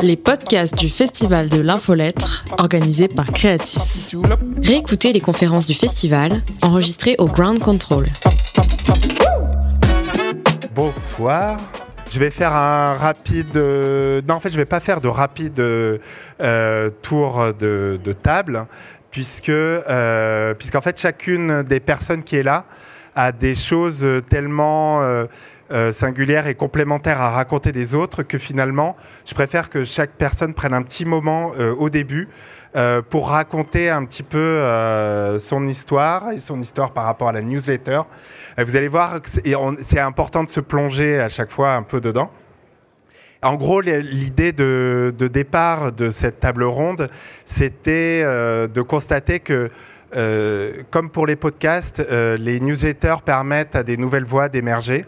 les podcasts du Festival de l'Infolettre, organisé par Creatis. Réécoutez les conférences du festival, enregistrées au Ground Control. Bonsoir. Je vais faire un rapide. euh, non, en fait, je vais pas faire de rapide euh, tour de, table, puisque, euh, puisqu'en fait, chacune des personnes qui est là a des choses tellement euh, singulières et complémentaires à raconter des autres que finalement, je préfère que chaque personne prenne un petit moment euh, au début euh, pour raconter un petit peu euh, son histoire et son histoire par rapport à la newsletter. Vous allez voir c'est important de se plonger à chaque fois un peu dedans. En gros, l'idée de, départ de cette table ronde, c'était de constater que, comme pour les podcasts, les newsletters permettent à des nouvelles voix d'émerger.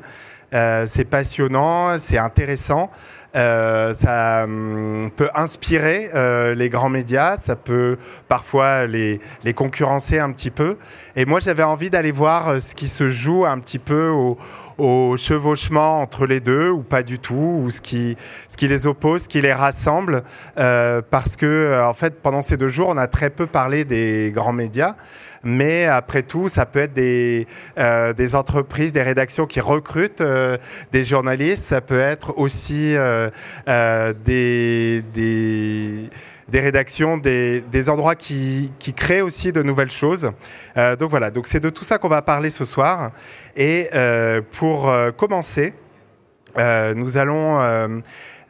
Euh, c'est passionnant, c'est intéressant. Euh, ça hum, peut inspirer euh, les grands médias, ça peut parfois les, les concurrencer un petit peu. Et moi, j'avais envie d'aller voir ce qui se joue un petit peu au, au chevauchement entre les deux, ou pas du tout, ou ce qui, ce qui les oppose, ce qui les rassemble. Parce que, en fait, pendant ces deux jours, on a très peu parlé des grands médias. Mais après tout, ça peut être des, euh, entreprises, des rédactions qui recrutent euh, des journalistes. Ça peut être aussi euh, des, des, rédactions, des, des endroits qui, qui créent aussi de nouvelles choses. Donc voilà, donc c'est de tout ça qu'on va parler ce soir. Et pour commencer, nous allons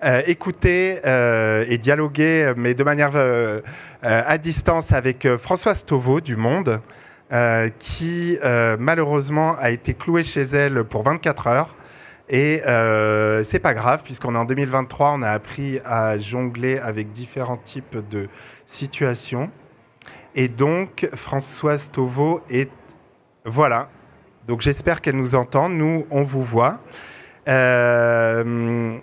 euh, écouter euh, et dialoguer, mais de manière euh, à distance avec Françoise Toveau du Monde, qui malheureusement a été clouée chez elle pour 24 heures. Et c'est pas grave, puisqu'on est en 2023, on a appris à jongler avec différents types de situations. Et donc, Françoise Toveau est. Voilà. Donc, j'espère qu'elle nous entend. Nous, on vous voit. Euh,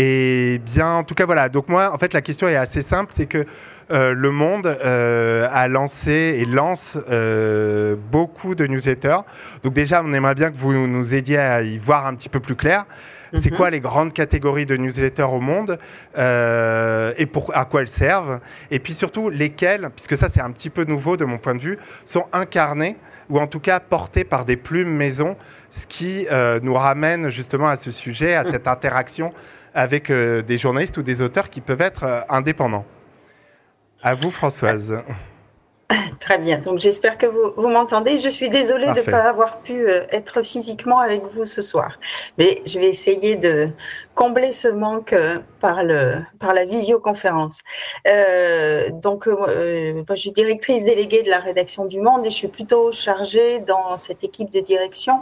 et bien, en tout cas, voilà. Donc moi, en fait, la question est assez simple, c'est que euh, le Monde euh, a lancé et lance euh, beaucoup de newsletters. Donc déjà, on aimerait bien que vous nous aidiez à y voir un petit peu plus clair. C'est quoi les grandes catégories de newsletters au monde et pour, à quoi elles servent? Et puis surtout, lesquelles, puisque ça c'est un petit peu nouveau de mon point de vue, sont incarnées ou en tout cas portées par des plumes maison, ce qui nous ramène justement à ce sujet, à cette interaction avec euh, des journalistes ou des auteurs qui peuvent être euh, indépendants. À vous, Françoise. Très bien, donc j'espère que vous, vous m'entendez. Je suis désolée de ne pas avoir pu euh, être physiquement avec vous ce soir, mais je vais essayer de combler ce manque par, le, par la visioconférence. Euh, donc, euh, je suis directrice déléguée de la rédaction du Monde et je suis plutôt chargée dans cette équipe de direction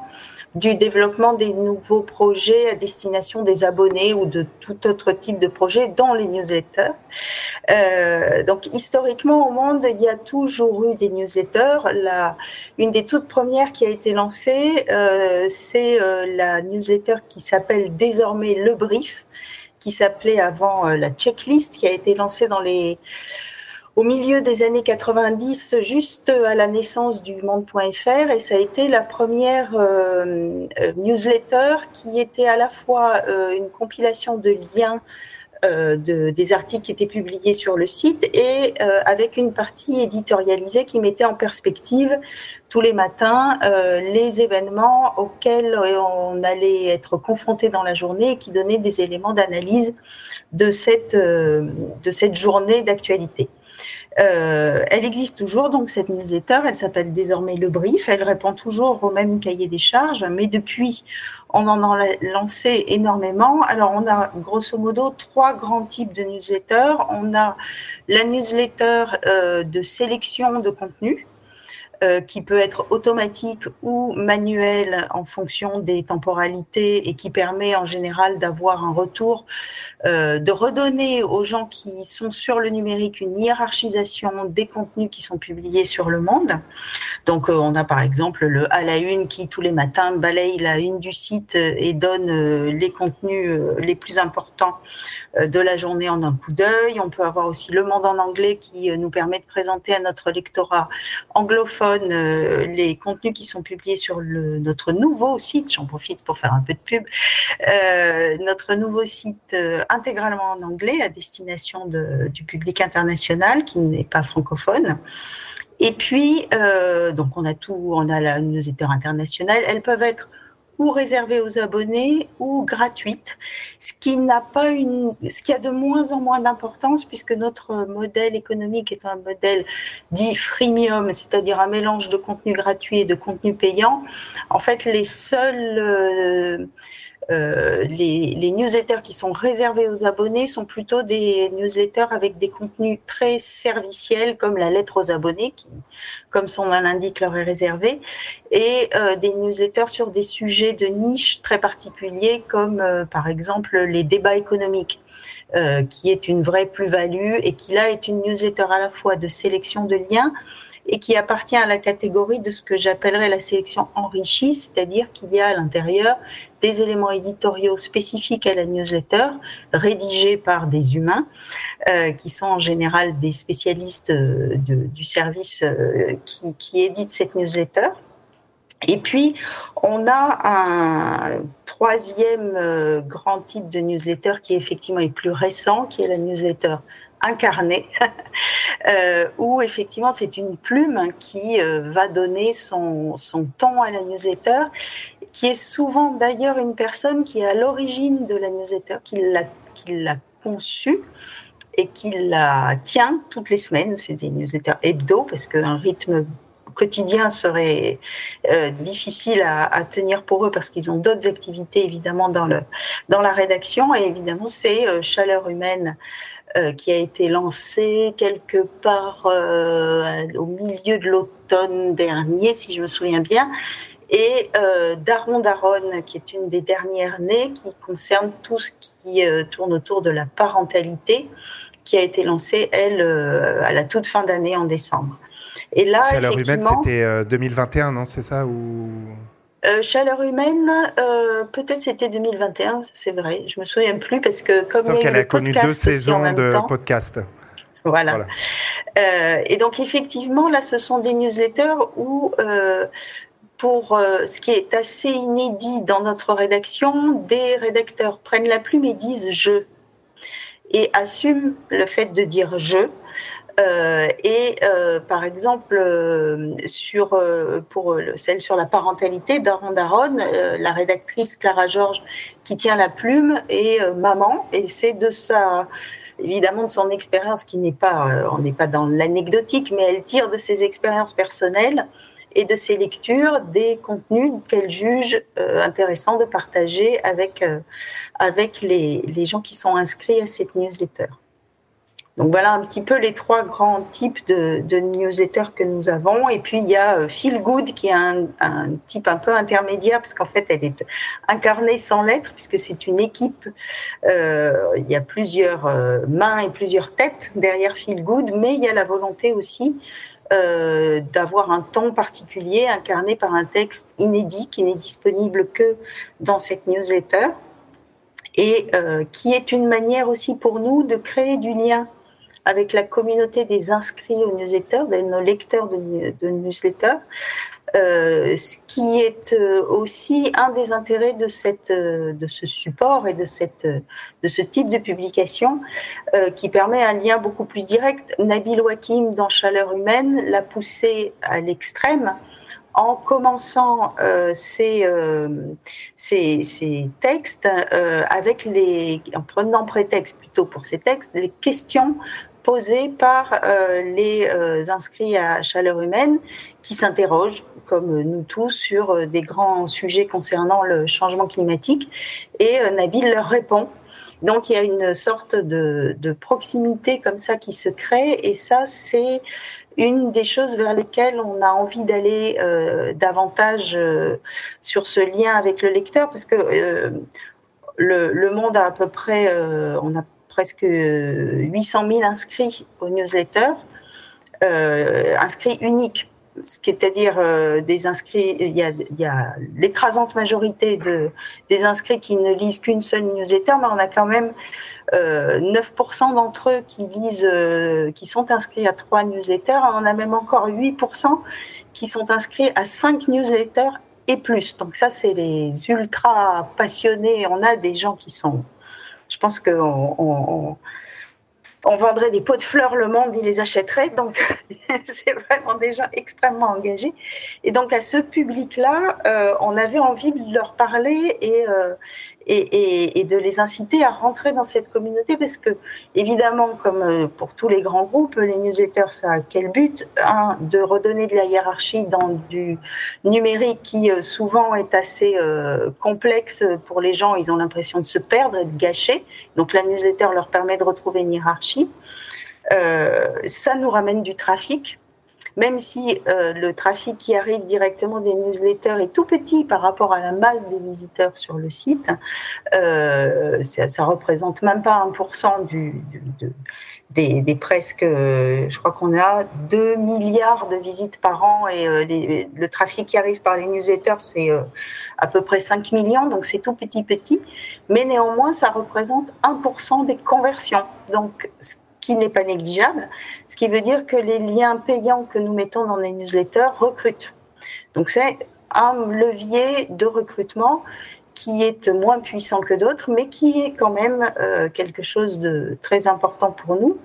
du développement des nouveaux projets à destination des abonnés ou de tout autre type de projet, dont les newsletters. Euh, donc historiquement au monde, il y a toujours eu des newsletters. La, une des toutes premières qui a été lancée, euh, c'est euh, la newsletter qui s'appelle désormais Le Brief, qui s'appelait avant euh, la checklist, qui a été lancée dans les au milieu des années 90, juste à la naissance du monde.fr, et ça a été la première euh, euh, newsletter qui était à la fois euh, une compilation de liens de, des articles qui étaient publiés sur le site et avec une partie éditorialisée qui mettait en perspective tous les matins les événements auxquels on allait être confronté dans la journée et qui donnaient des éléments d'analyse de cette journée d'actualité. Euh, elle existe toujours, donc cette newsletter, elle s'appelle désormais Le Brief, elle répond toujours au même cahier des charges, mais depuis, on en a lancé énormément. Alors, on a grosso modo trois grands types de newsletters. On a la newsletter euh, de sélection de contenu, euh, qui peut être automatique ou manuel en fonction des temporalités et qui permet en général d'avoir un retour, euh, de redonner aux gens qui sont sur le numérique une hiérarchisation des contenus qui sont publiés sur le monde. Donc euh, on a par exemple le à la une qui tous les matins balaye la une du site et donne les contenus les plus importants de la journée en un coup d'œil. On peut avoir aussi le monde en anglais qui nous permet de présenter à notre lectorat anglophone francophones les contenus qui sont publiés sur notre nouveau site. J'en profite pour faire un peu de pub. notre nouveau site intégralement en anglais à destination de, du public international qui n'est pas francophone. Et puis, euh, donc on a tout, on a la newsletter internationale. Elles peuvent être ou réservées aux abonnés ou gratuites, ce qui n'a pas une, ce qui a de moins en moins d'importance puisque notre modèle économique est un modèle dit freemium, c'est-à-dire un mélange de contenu gratuit et de contenu payant. En fait, les seuls euh, euh, les, les, newsletters qui sont réservés aux abonnés sont plutôt des newsletters avec des contenus très serviciels, comme la lettre aux abonnés, qui, comme son nom l'indique, leur est réservé, et euh, des newsletters sur des sujets de niche très particuliers, comme euh, par exemple les débats économiques. qui est une vraie plus-value et qui là est une newsletter à la fois de sélection de liens, et qui appartient à la catégorie de ce que j'appellerais la sélection enrichie, c'est-à-dire qu'il y a à l'intérieur des éléments éditoriaux spécifiques à la newsletter, rédigés par des humains, euh, qui sont en général des spécialistes euh, du service euh, qui, qui édite cette newsletter. Et puis, on a un troisième grand type de newsletter qui effectivement est plus récent, qui est la newsletter incarné, euh, où effectivement c'est une plume qui euh, va donner son, son ton à la newsletter, qui est souvent d'ailleurs une personne qui est à l'origine de la newsletter, qui l'a, qui l'a conçue et qui la tient toutes les semaines. C'est des newsletters hebdo parce qu'un rythme quotidien serait euh, difficile à, tenir pour eux parce qu'ils ont d'autres activités évidemment dans, le, dans la rédaction et évidemment c'est euh, Chaleur humaine euh, qui a été lancé quelque part au milieu de l'automne dernier, si je me souviens bien, et Daron Daron, qui est une des dernières nées, qui concerne tout ce qui tourne autour de la parentalité, qui a été lancée, elle, à la toute fin d'année, en décembre. Et là, Chaleur humaine, c'était 2021, non C'est ça ou... Euh, chaleur humaine, euh, peut-être c'était 2021, c'est vrai. Je me souviens plus parce que comme il y a, qu'elle a connu deux saisons de podcast. Voilà. Euh, et donc effectivement, là, ce sont des newsletters où pour ce qui est assez inédit dans notre rédaction, des rédacteurs prennent la plume et disent je et assument le fait de dire je. Euh, et euh, par exemple, euh, sur, pour celle sur la parentalité, Daron Daron, la rédactrice Clara Georges qui tient la plume est maman, et c'est de sa évidemment de son expérience qui n'est pas, on n'est pas dans l'anecdotique, mais elle tire de ses expériences personnelles et de ses lectures des contenus qu'elle juge intéressants de partager avec, avec les, les gens qui sont inscrits à cette newsletter. Donc voilà un petit peu les trois grands types de, de newsletters que nous avons. Et puis il y a euh, Feel Good qui est un, type un peu intermédiaire parce qu'en fait elle est incarnée sans lettres puisque c'est une équipe. Euh, il y a plusieurs euh, mains et plusieurs têtes derrière Feel Good, mais il y a la volonté aussi d'avoir un ton particulier incarné par un texte inédit qui n'est disponible que dans cette newsletter et qui est une manière aussi pour nous de créer du lien avec la communauté des inscrits aux newsletters, de nos lecteurs de, de newsletters, euh, ce qui est euh, aussi un des intérêts de, cette, euh, de ce support et de, cette, de ce type de publication qui permet un lien beaucoup plus direct. Nabil Wakim, dans Chaleur humaine, l'a poussé à l'extrême en commençant euh, ces, euh, textes avec les, en prenant prétexte plutôt pour ces textes, les questions posées par euh, les euh, inscrits à chaleur humaine qui s'interrogent, comme nous tous, sur euh, des grands sujets concernant le changement climatique. Et Nabil leur répond. Donc il y a une sorte de, proximité comme ça qui se crée. Et ça, c'est une des choses vers lesquelles on a envie d'aller euh, davantage euh, sur ce lien avec le lecteur, parce que euh, le, le, monde a à peu près, on a presque 800 000 inscrits au newsletter, euh, inscrits uniques. c'est-à-dire euh, des inscrits, il y a, l'écrasante majorité de, des inscrits qui ne lisent qu'une seule newsletter, mais on a quand même 9% d'entre eux qui lisent, qui sont inscrits à trois newsletters. On a même encore 8% qui sont inscrits à cinq newsletters et plus. Donc ça, c'est les ultra passionnés. On a des gens qui sont, je pense qu'on on vendrait des pots de fleurs, le monde, il les achèterait. Donc, c'est vraiment déjà extrêmement engagé. Et donc, à ce public-là, euh, on avait envie de leur parler et, euh, et, et, de les inciter à rentrer dans cette communauté parce que, évidemment, comme euh, pour tous les grands groupes, les newsletters, ça a quel but? Un, de redonner de la hiérarchie dans du numérique qui souvent est assez complexe pour les gens. Ils ont l'impression de se perdre et de gâcher. Donc, la newsletter leur permet de retrouver une hiérarchie euh, ça nous ramène du trafic même si euh, le trafic qui arrive directement des newsletters est tout petit par rapport à la masse des visiteurs sur le site, euh, ça, ça, représente même pas 1% du, des, presque, je crois qu'on a 2 milliards de visites par an et le trafic qui arrive par les newsletters, c'est à peu près 5 millions, donc c'est tout petit petit, mais néanmoins, ça représente 1% des conversions. Donc, qui n'est pas négligeable, ce qui veut dire que les liens payants que nous mettons dans les newsletters recrutent. Donc c'est un levier de recrutement qui est moins puissant que d'autres, mais qui est quand même euh, quelque chose de très important pour nous.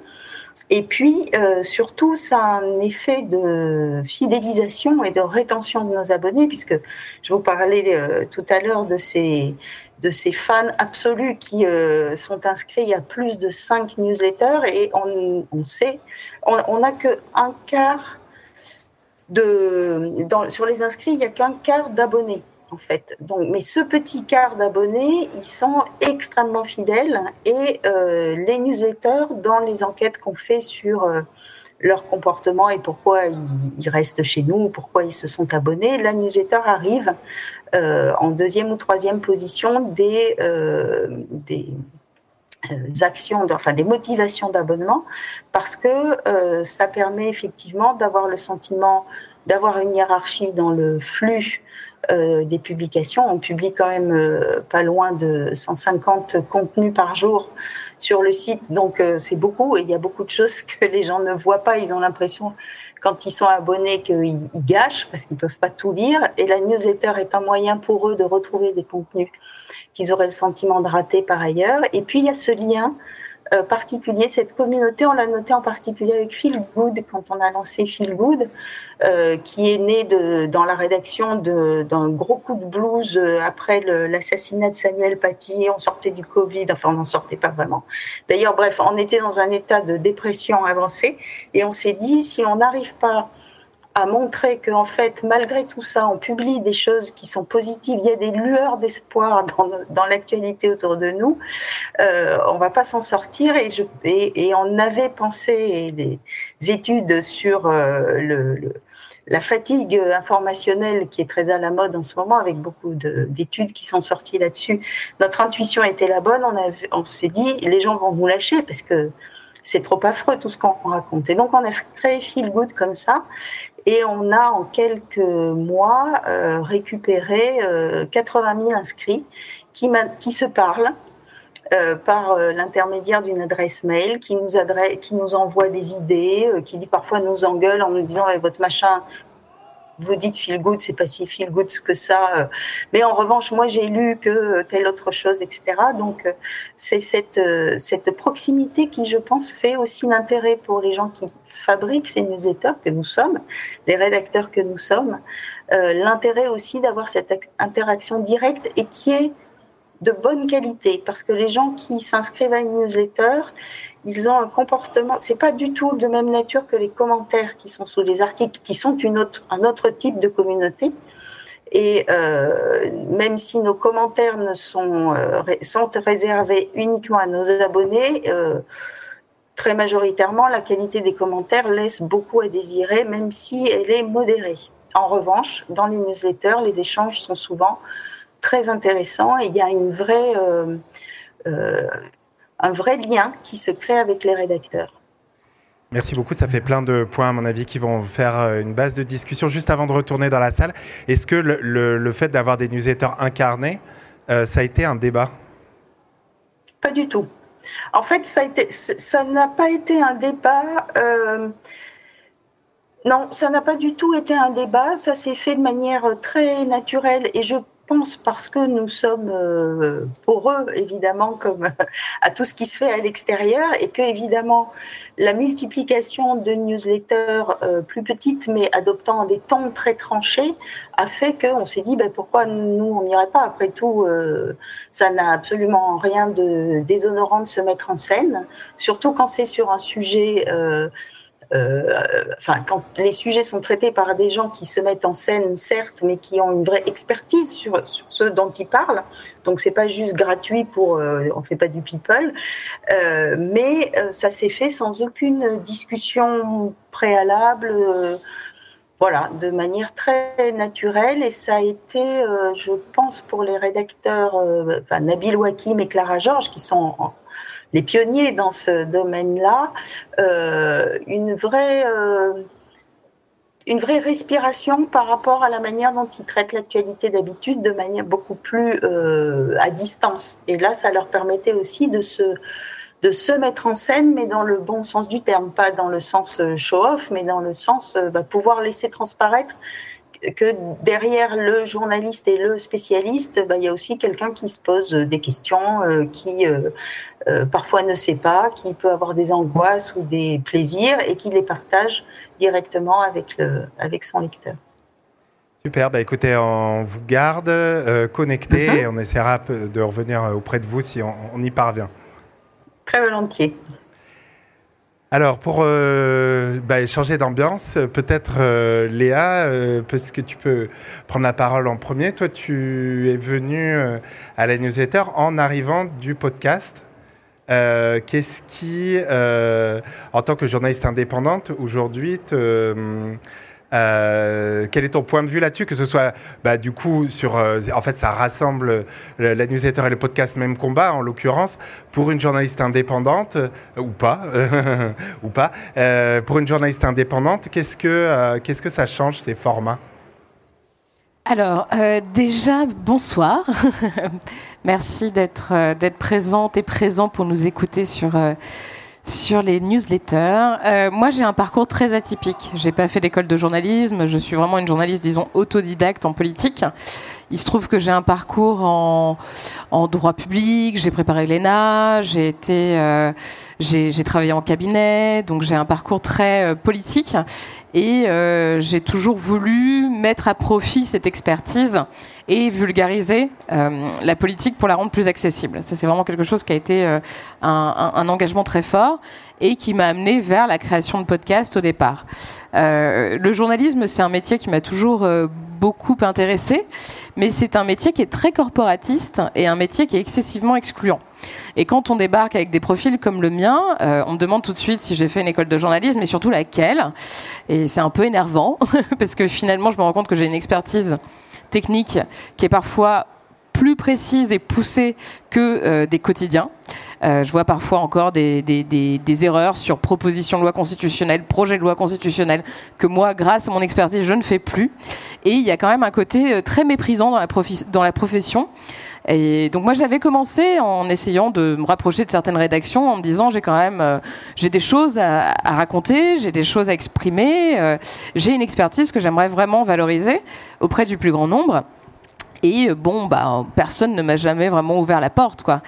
Et puis, euh, surtout, ça a un effet de fidélisation et de rétention de nos abonnés, puisque je vous parlais euh, tout à l'heure de ces, de ces fans absolus qui euh, sont inscrits à plus de 5 newsletters et on, on sait, on n'a que un quart de, dans, sur les inscrits, il n'y a qu'un quart d'abonnés en fait. Mais ce petit quart d'abonnés, ils sont extrêmement fidèles et euh, les newsletters, dans les enquêtes qu'on fait sur euh, leur comportement et pourquoi ils, restent chez nous, pourquoi ils se sont abonnés, la newsletter arrive euh, en deuxième ou troisième position des, des actions, enfin des motivations d'abonnement, parce que ça permet effectivement d'avoir le sentiment d'avoir une hiérarchie dans le flux euh, des publications. On publie quand même euh, pas loin de 150 contenus par jour sur le site, donc euh, c'est beaucoup et il y a beaucoup de choses que les gens ne voient pas. Ils ont l'impression, quand ils sont abonnés, qu'ils gâchent parce qu'ils ne peuvent pas tout lire. Et la newsletter est un moyen pour eux de retrouver des contenus qu'ils auraient le sentiment de rater par ailleurs. Et puis il y a ce lien euh, particulier. Cette communauté, on l'a noté en particulier avec Feel Good, quand on a lancé Feel Good, euh, qui est né de, dans la rédaction d'un gros coup de blues euh, après l'assassinat de Samuel Paty. On sortait du Covid, enfin on n'en sortait pas vraiment. D'ailleurs, bref, on était dans un état de dépression avancée et on s'est dit, si on n'arrive pas à montrer qu'en fait, malgré tout ça, on publie des choses qui sont positives. Il y a des lueurs d'espoir dans, dans l'actualité autour de nous. Euh, on va pas s'en sortir. Et, je, et, et, on avait pensé des études sur euh, le, la fatigue informationnelle qui est très à la mode en ce moment, avec beaucoup d'études qui sont sorties là-dessus. Notre intuition était la bonne. On, on s'est dit, les gens vont nous lâcher parce que c'est trop affreux tout ce qu'on raconte. Et donc on a créé Feel Good comme ça, et on a en quelques mois euh, récupéré 80 euh, 000 inscrits qui, se parlent euh, par l'intermédiaire d'une adresse mail qui nous, adresse, qui nous envoie des idées, qui dit parfois nous engueule en nous disant eh, votre machin, vous dites feel good, c'est pas si feel good que ça. Euh. Mais en revanche, moi, j'ai lu que telle autre chose, etc. Donc, euh, c'est cette, euh, cette proximité qui, je pense, fait aussi l'intérêt pour les gens qui fabriquent ces newsletters que nous sommes, les rédacteurs que nous sommes, l'intérêt aussi d'avoir cette interaction directe et qui est de bonne qualité parce que les gens qui s'inscrivent à une newsletter, ils ont un comportement, c'est pas du tout de même nature que les commentaires qui sont sous les articles, qui sont une autre, un autre type de communauté. Et euh, même si nos commentaires ne sont, euh, sont réservés uniquement à nos abonnés, euh, très majoritairement, la qualité des commentaires laisse beaucoup à désirer, même si elle est modérée. En revanche, dans les newsletters, les échanges sont souvent très intéressants et il y a une vraie un vrai lien qui se crée avec les rédacteurs. Merci beaucoup, ça fait plein de points à mon avis qui vont faire euh, une base de discussion. Juste avant de retourner dans la salle, est-ce que le, fait d'avoir des newsletters incarnés, euh, ça a été un débat? Pas du tout. En fait, ça n'a pas été un débat. Euh, non, ça n'a pas du tout été un débat. Ça s'est fait de manière très naturelle et je parce que nous sommes euh, pour eux, évidemment, comme à tout ce qui se fait à l'extérieur, et que, évidemment, la multiplication de newsletters euh, plus petites, mais adoptant des tons très tranchés, a fait qu'on s'est dit, ben, pourquoi nous, on n'irait pas? Après tout, euh, ça n'a absolument rien de déshonorant de se mettre en scène, surtout quand c'est sur un sujet enfin, quand les sujets sont traités par des gens qui se mettent en scène, certes, mais qui ont une vraie expertise sur, sur ce dont ils parlent. Donc, c'est pas juste gratuit pour, euh, on fait pas du people, euh, mais ça s'est fait sans aucune discussion préalable voilà, de manière très naturelle. Et ça a été, je pense, pour les rédacteurs, enfin, Nabil Wakim et Clara Georges, qui sont les pionniers dans ce domaine-là, euh, une vraie euh, une vraie respiration par rapport à la manière dont ils traitent l'actualité d'habitude, de manière beaucoup plus euh, à distance. Et là, ça leur permettait aussi de se de se mettre en scène, mais dans le bon sens du terme, pas dans le sens show-off, mais dans le sens bah, pouvoir laisser transparaître que derrière le journaliste et le spécialiste, bah, il y a aussi quelqu'un qui se pose des questions, euh, qui euh, euh, parfois ne sait pas, qui peut avoir des angoisses ou des plaisirs et qui les partage directement avec, le, avec son lecteur. Super, bah écoutez, on vous garde connecté mhm. et on essaiera de revenir auprès de vous si on y parvient. Très volontiers. Alors, pour euh, bah, changer d'ambiance, peut-être euh, Léa, euh, parce que tu peux prendre la parole en premier. Toi, tu es venue à la newsletter en arrivant du podcast. Qu'est-ce qui, en tant que journaliste indépendante, aujourd'hui, te euh, quel est ton point de vue là-dessus Que ce soit, bah, du coup, sur. Euh, en fait, ça rassemble la newsletter et le podcast Même Combat, en l'occurrence, pour une journaliste indépendante, euh, ou pas, ou pas, pour une journaliste indépendante, qu'est-ce que, qu'est-ce que ça change, ces formats? Alors, déjà, bonsoir. Merci d'être d'être présente et présent pour nous écouter sur sur les newsletters. Euh, moi, j'ai un parcours très atypique. J'ai pas fait d'école de journalisme. Je suis vraiment une journaliste, disons, autodidacte en politique. Il se trouve que j'ai un parcours en, en droit public. J'ai préparé l'ENA. J'ai été, euh, j'ai travaillé en cabinet. Donc, j'ai un parcours très euh, politique. Et euh, j'ai toujours voulu mettre à profit cette expertise et vulgariser euh, la politique pour la rendre plus accessible. Ça, c'est vraiment quelque chose qui a été euh, un, un, engagement très fort et qui m'a amené vers la création de podcasts au départ. Euh, le journalisme, c'est un métier qui m'a toujours euh, beaucoup intéressé, mais c'est un métier qui est très corporatiste et un métier qui est excessivement excluant. Et quand on débarque avec des profils comme le mien, euh, on me demande tout de suite si j'ai fait une école de journalisme et surtout laquelle. Et c'est un peu énervant parce que finalement, je me rends compte que j'ai une expertise technique qui est parfois plus précise et poussée que euh, des quotidiens. Euh, je vois parfois encore des, erreurs sur proposition de loi constitutionnelle, projet de loi constitutionnelle, que moi, grâce à mon expertise, je ne fais plus. Et il y a quand même un côté euh, très méprisant dans la, profession. Et donc moi j'avais commencé en essayant de me rapprocher de certaines rédactions en me disant j'ai quand même des choses à, raconter, j'ai des choses à exprimer, j'ai une expertise que j'aimerais vraiment valoriser auprès du plus grand nombre. Et euh, bon, bah, personne ne m'a jamais vraiment ouvert la porte, quoi.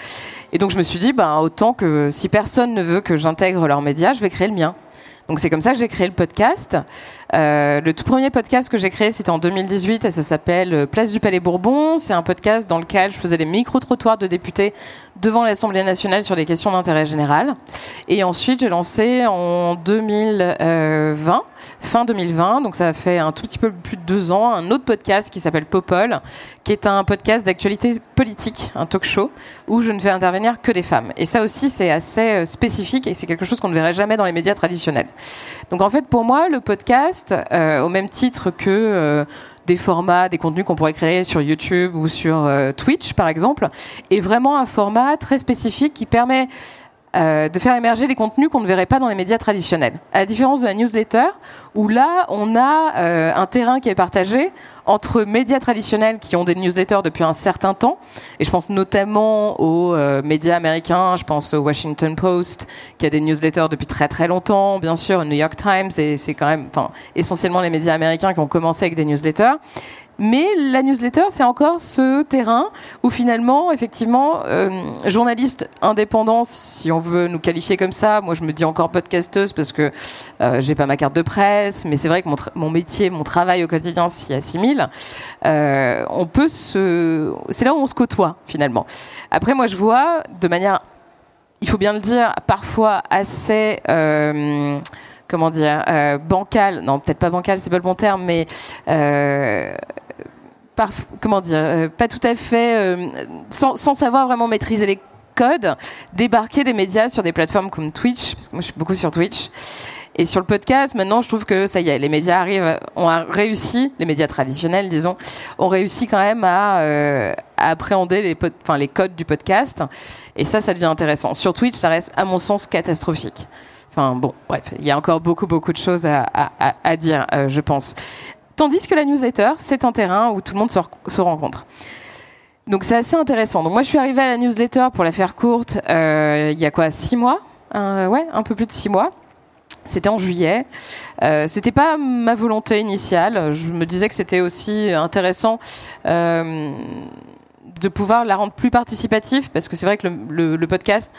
Et donc je me suis dit, bah, autant que si personne ne veut que j'intègre leurs médias, je vais créer le mien. Donc c'est comme ça que j'ai créé le podcast. Euh, le tout premier podcast que j'ai créé, c'était en 2018 et ça s'appelle euh, Place du Palais Bourbon. C'est un podcast dans lequel je faisais des micro-trottoirs de députés devant l'Assemblée nationale sur des questions d'intérêt général. Et ensuite, j'ai lancé en 2020, fin 2020, donc ça fait un tout petit peu plus de deux ans, un autre podcast qui s'appelle Popol, qui est un podcast d'actualité politique, un talk show, où je ne fais intervenir que des femmes. Et ça aussi, c'est assez euh, spécifique et c'est quelque chose qu'on ne verrait jamais dans les médias traditionnels. Donc en fait, pour moi, le podcast, euh, au même titre que euh, des formats, des contenus qu'on pourrait créer sur YouTube ou sur Twitch, par exemple, est vraiment un format très spécifique qui permet euh, de faire émerger des contenus qu'on ne verrait pas dans les médias traditionnels. À la différence de la newsletter, où là, on a euh, un terrain qui est partagé entre médias traditionnels qui ont des newsletters depuis un certain temps, et je pense notamment aux euh, médias américains, je pense au Washington Post, qui a des newsletters depuis très très longtemps, bien sûr, au New York Times, et c'est quand même, enfin, essentiellement les médias américains qui ont commencé avec des newsletters. Mais la newsletter, c'est encore ce terrain où finalement, effectivement, euh, journaliste indépendant, si on veut nous qualifier comme ça, moi je me dis encore podcasteuse parce que euh, j'ai pas ma carte de presse, mais c'est vrai que mon, métier, mon travail au quotidien s'y assimile. Euh, on peut se, c'est là où on se côtoie finalement. Après, moi je vois de manière, il faut bien le dire, parfois assez euh, comment dire, bancal, non peut-être pas bancal, c'est pas le bon terme, mais par, comment dire, euh, pas tout à fait, euh, sans, sans, savoir vraiment maîtriser les codes, débarquer des médias sur des plateformes comme Twitch, parce que moi je suis beaucoup sur Twitch. Et sur le podcast, maintenant, je trouve que ça y est, les médias arrivent, ont réussi, les médias traditionnels, disons, ont réussi quand même à, euh, appréhender les, enfin, les codes du podcast. Et ça, ça devient intéressant. Sur Twitch, ça reste, à mon sens, catastrophique. Enfin bon, bref, il y a encore beaucoup, beaucoup de choses à, à, à dire, euh, je pense. Tandis que la newsletter, c'est un terrain où tout le monde se, rencontre. Donc c'est assez intéressant. Donc moi je suis arrivée à la newsletter pour la faire courte euh, il y a quoi six mois Ouais, un peu plus de six mois. C'était en juillet. Euh, c'était pas ma volonté initiale. Je me disais que c'était aussi intéressant euh, de pouvoir la rendre plus participative parce que c'est vrai que le podcast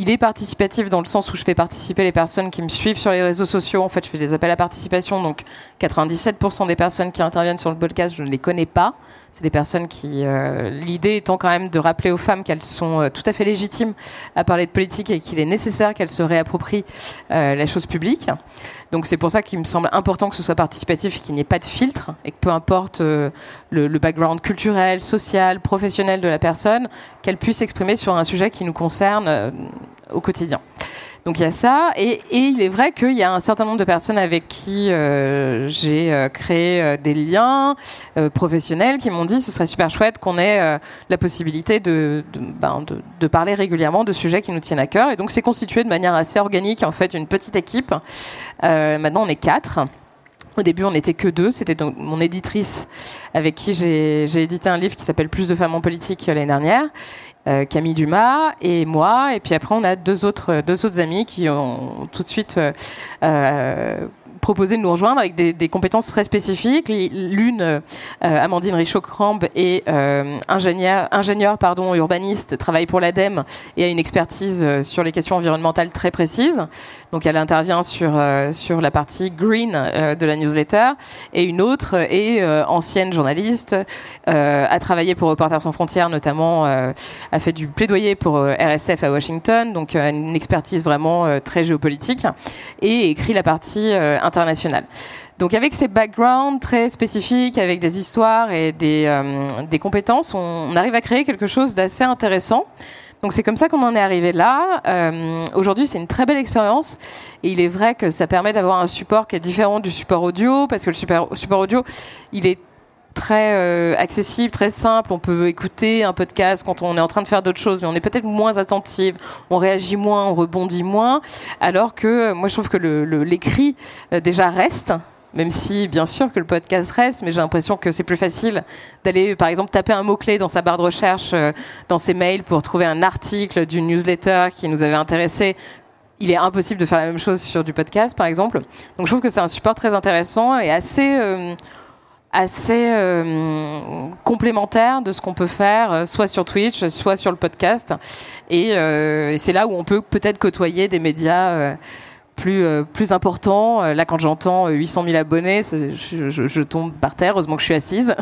il est participatif dans le sens où je fais participer les personnes qui me suivent sur les réseaux sociaux. En fait, je fais des appels à participation. Donc, 97% des personnes qui interviennent sur le podcast, je ne les connais pas. C'est des personnes qui. Euh, L'idée étant quand même de rappeler aux femmes qu'elles sont euh, tout à fait légitimes à parler de politique et qu'il est nécessaire qu'elles se réapproprient euh, la chose publique. Donc c'est pour ça qu'il me semble important que ce soit participatif et qu'il n'y ait pas de filtre et que peu importe euh, le, le, background culturel, social, professionnel de la personne, qu'elle puisse s'exprimer sur un sujet qui nous concerne au quotidien. Donc il y a ça, et, il est vrai qu'il y a un certain nombre de personnes avec qui euh, j'ai euh, créé euh, des liens professionnels qui m'ont dit ce serait super chouette qu'on ait la possibilité ben, de, de, parler régulièrement de sujets qui nous tiennent à cœur. Et donc c'est constitué de manière assez organique, en fait, une petite équipe. Maintenant on est quatre. Au début, on n'était que deux. C'était donc mon éditrice avec qui j'ai édité un livre qui s'appelle Plus de femmes en politique l'année dernière. Euh, Camille Dumas et moi. Et puis après, on a deux autres, autres amis qui ont tout de suite euh, euh, proposé de nous rejoindre avec des, compétences très spécifiques. L'une, euh, Amandine Richaud-Crambe, est euh, ingénieure, ingénieur, pardon, urbaniste, travaille pour l'ADEME et a une expertise euh, sur les questions environnementales très précises. Donc elle intervient sur, sur la partie green de la newsletter. Et une autre est ancienne journaliste, a travaillé pour Reporters sans frontières, notamment a fait du plaidoyer pour RSF à Washington, donc une expertise vraiment très géopolitique, et écrit la partie internationale. Donc avec ces backgrounds très spécifiques, avec des histoires et des, euh, des compétences, on, arrive à créer quelque chose d'assez intéressant. Donc c'est comme ça qu'on en est arrivé là. Euh, Aujourd'hui, c'est une très belle expérience et il est vrai que ça permet d'avoir un support qui est différent du support audio parce que le support audio, il est très euh, accessible, très simple. On peut écouter un podcast quand on est en train de faire d'autres choses, mais on est peut-être moins attentive, on réagit moins, on rebondit moins. Alors que moi, je trouve que l'écrit euh, déjà reste. Même si, bien sûr, que le podcast reste, mais j'ai l'impression que c'est plus facile d'aller, par exemple, taper un mot-clé dans sa barre de recherche, euh, dans ses mails, pour trouver un article d'une newsletter qui nous avait intéressé il est impossible de faire la même chose sur du podcast, par exemple. Donc je trouve que c'est un support très intéressant et assez, euh, assez euh, complémentaire de ce qu'on peut faire, euh, soit sur Twitch, soit sur le podcast. Et, euh, et c'est là où on peut peut-être côtoyer des médias plus, euh, plus important. Là, quand j'entends 800 000 abonnés, je, je, je, tombe par terre. Heureusement que je suis assise.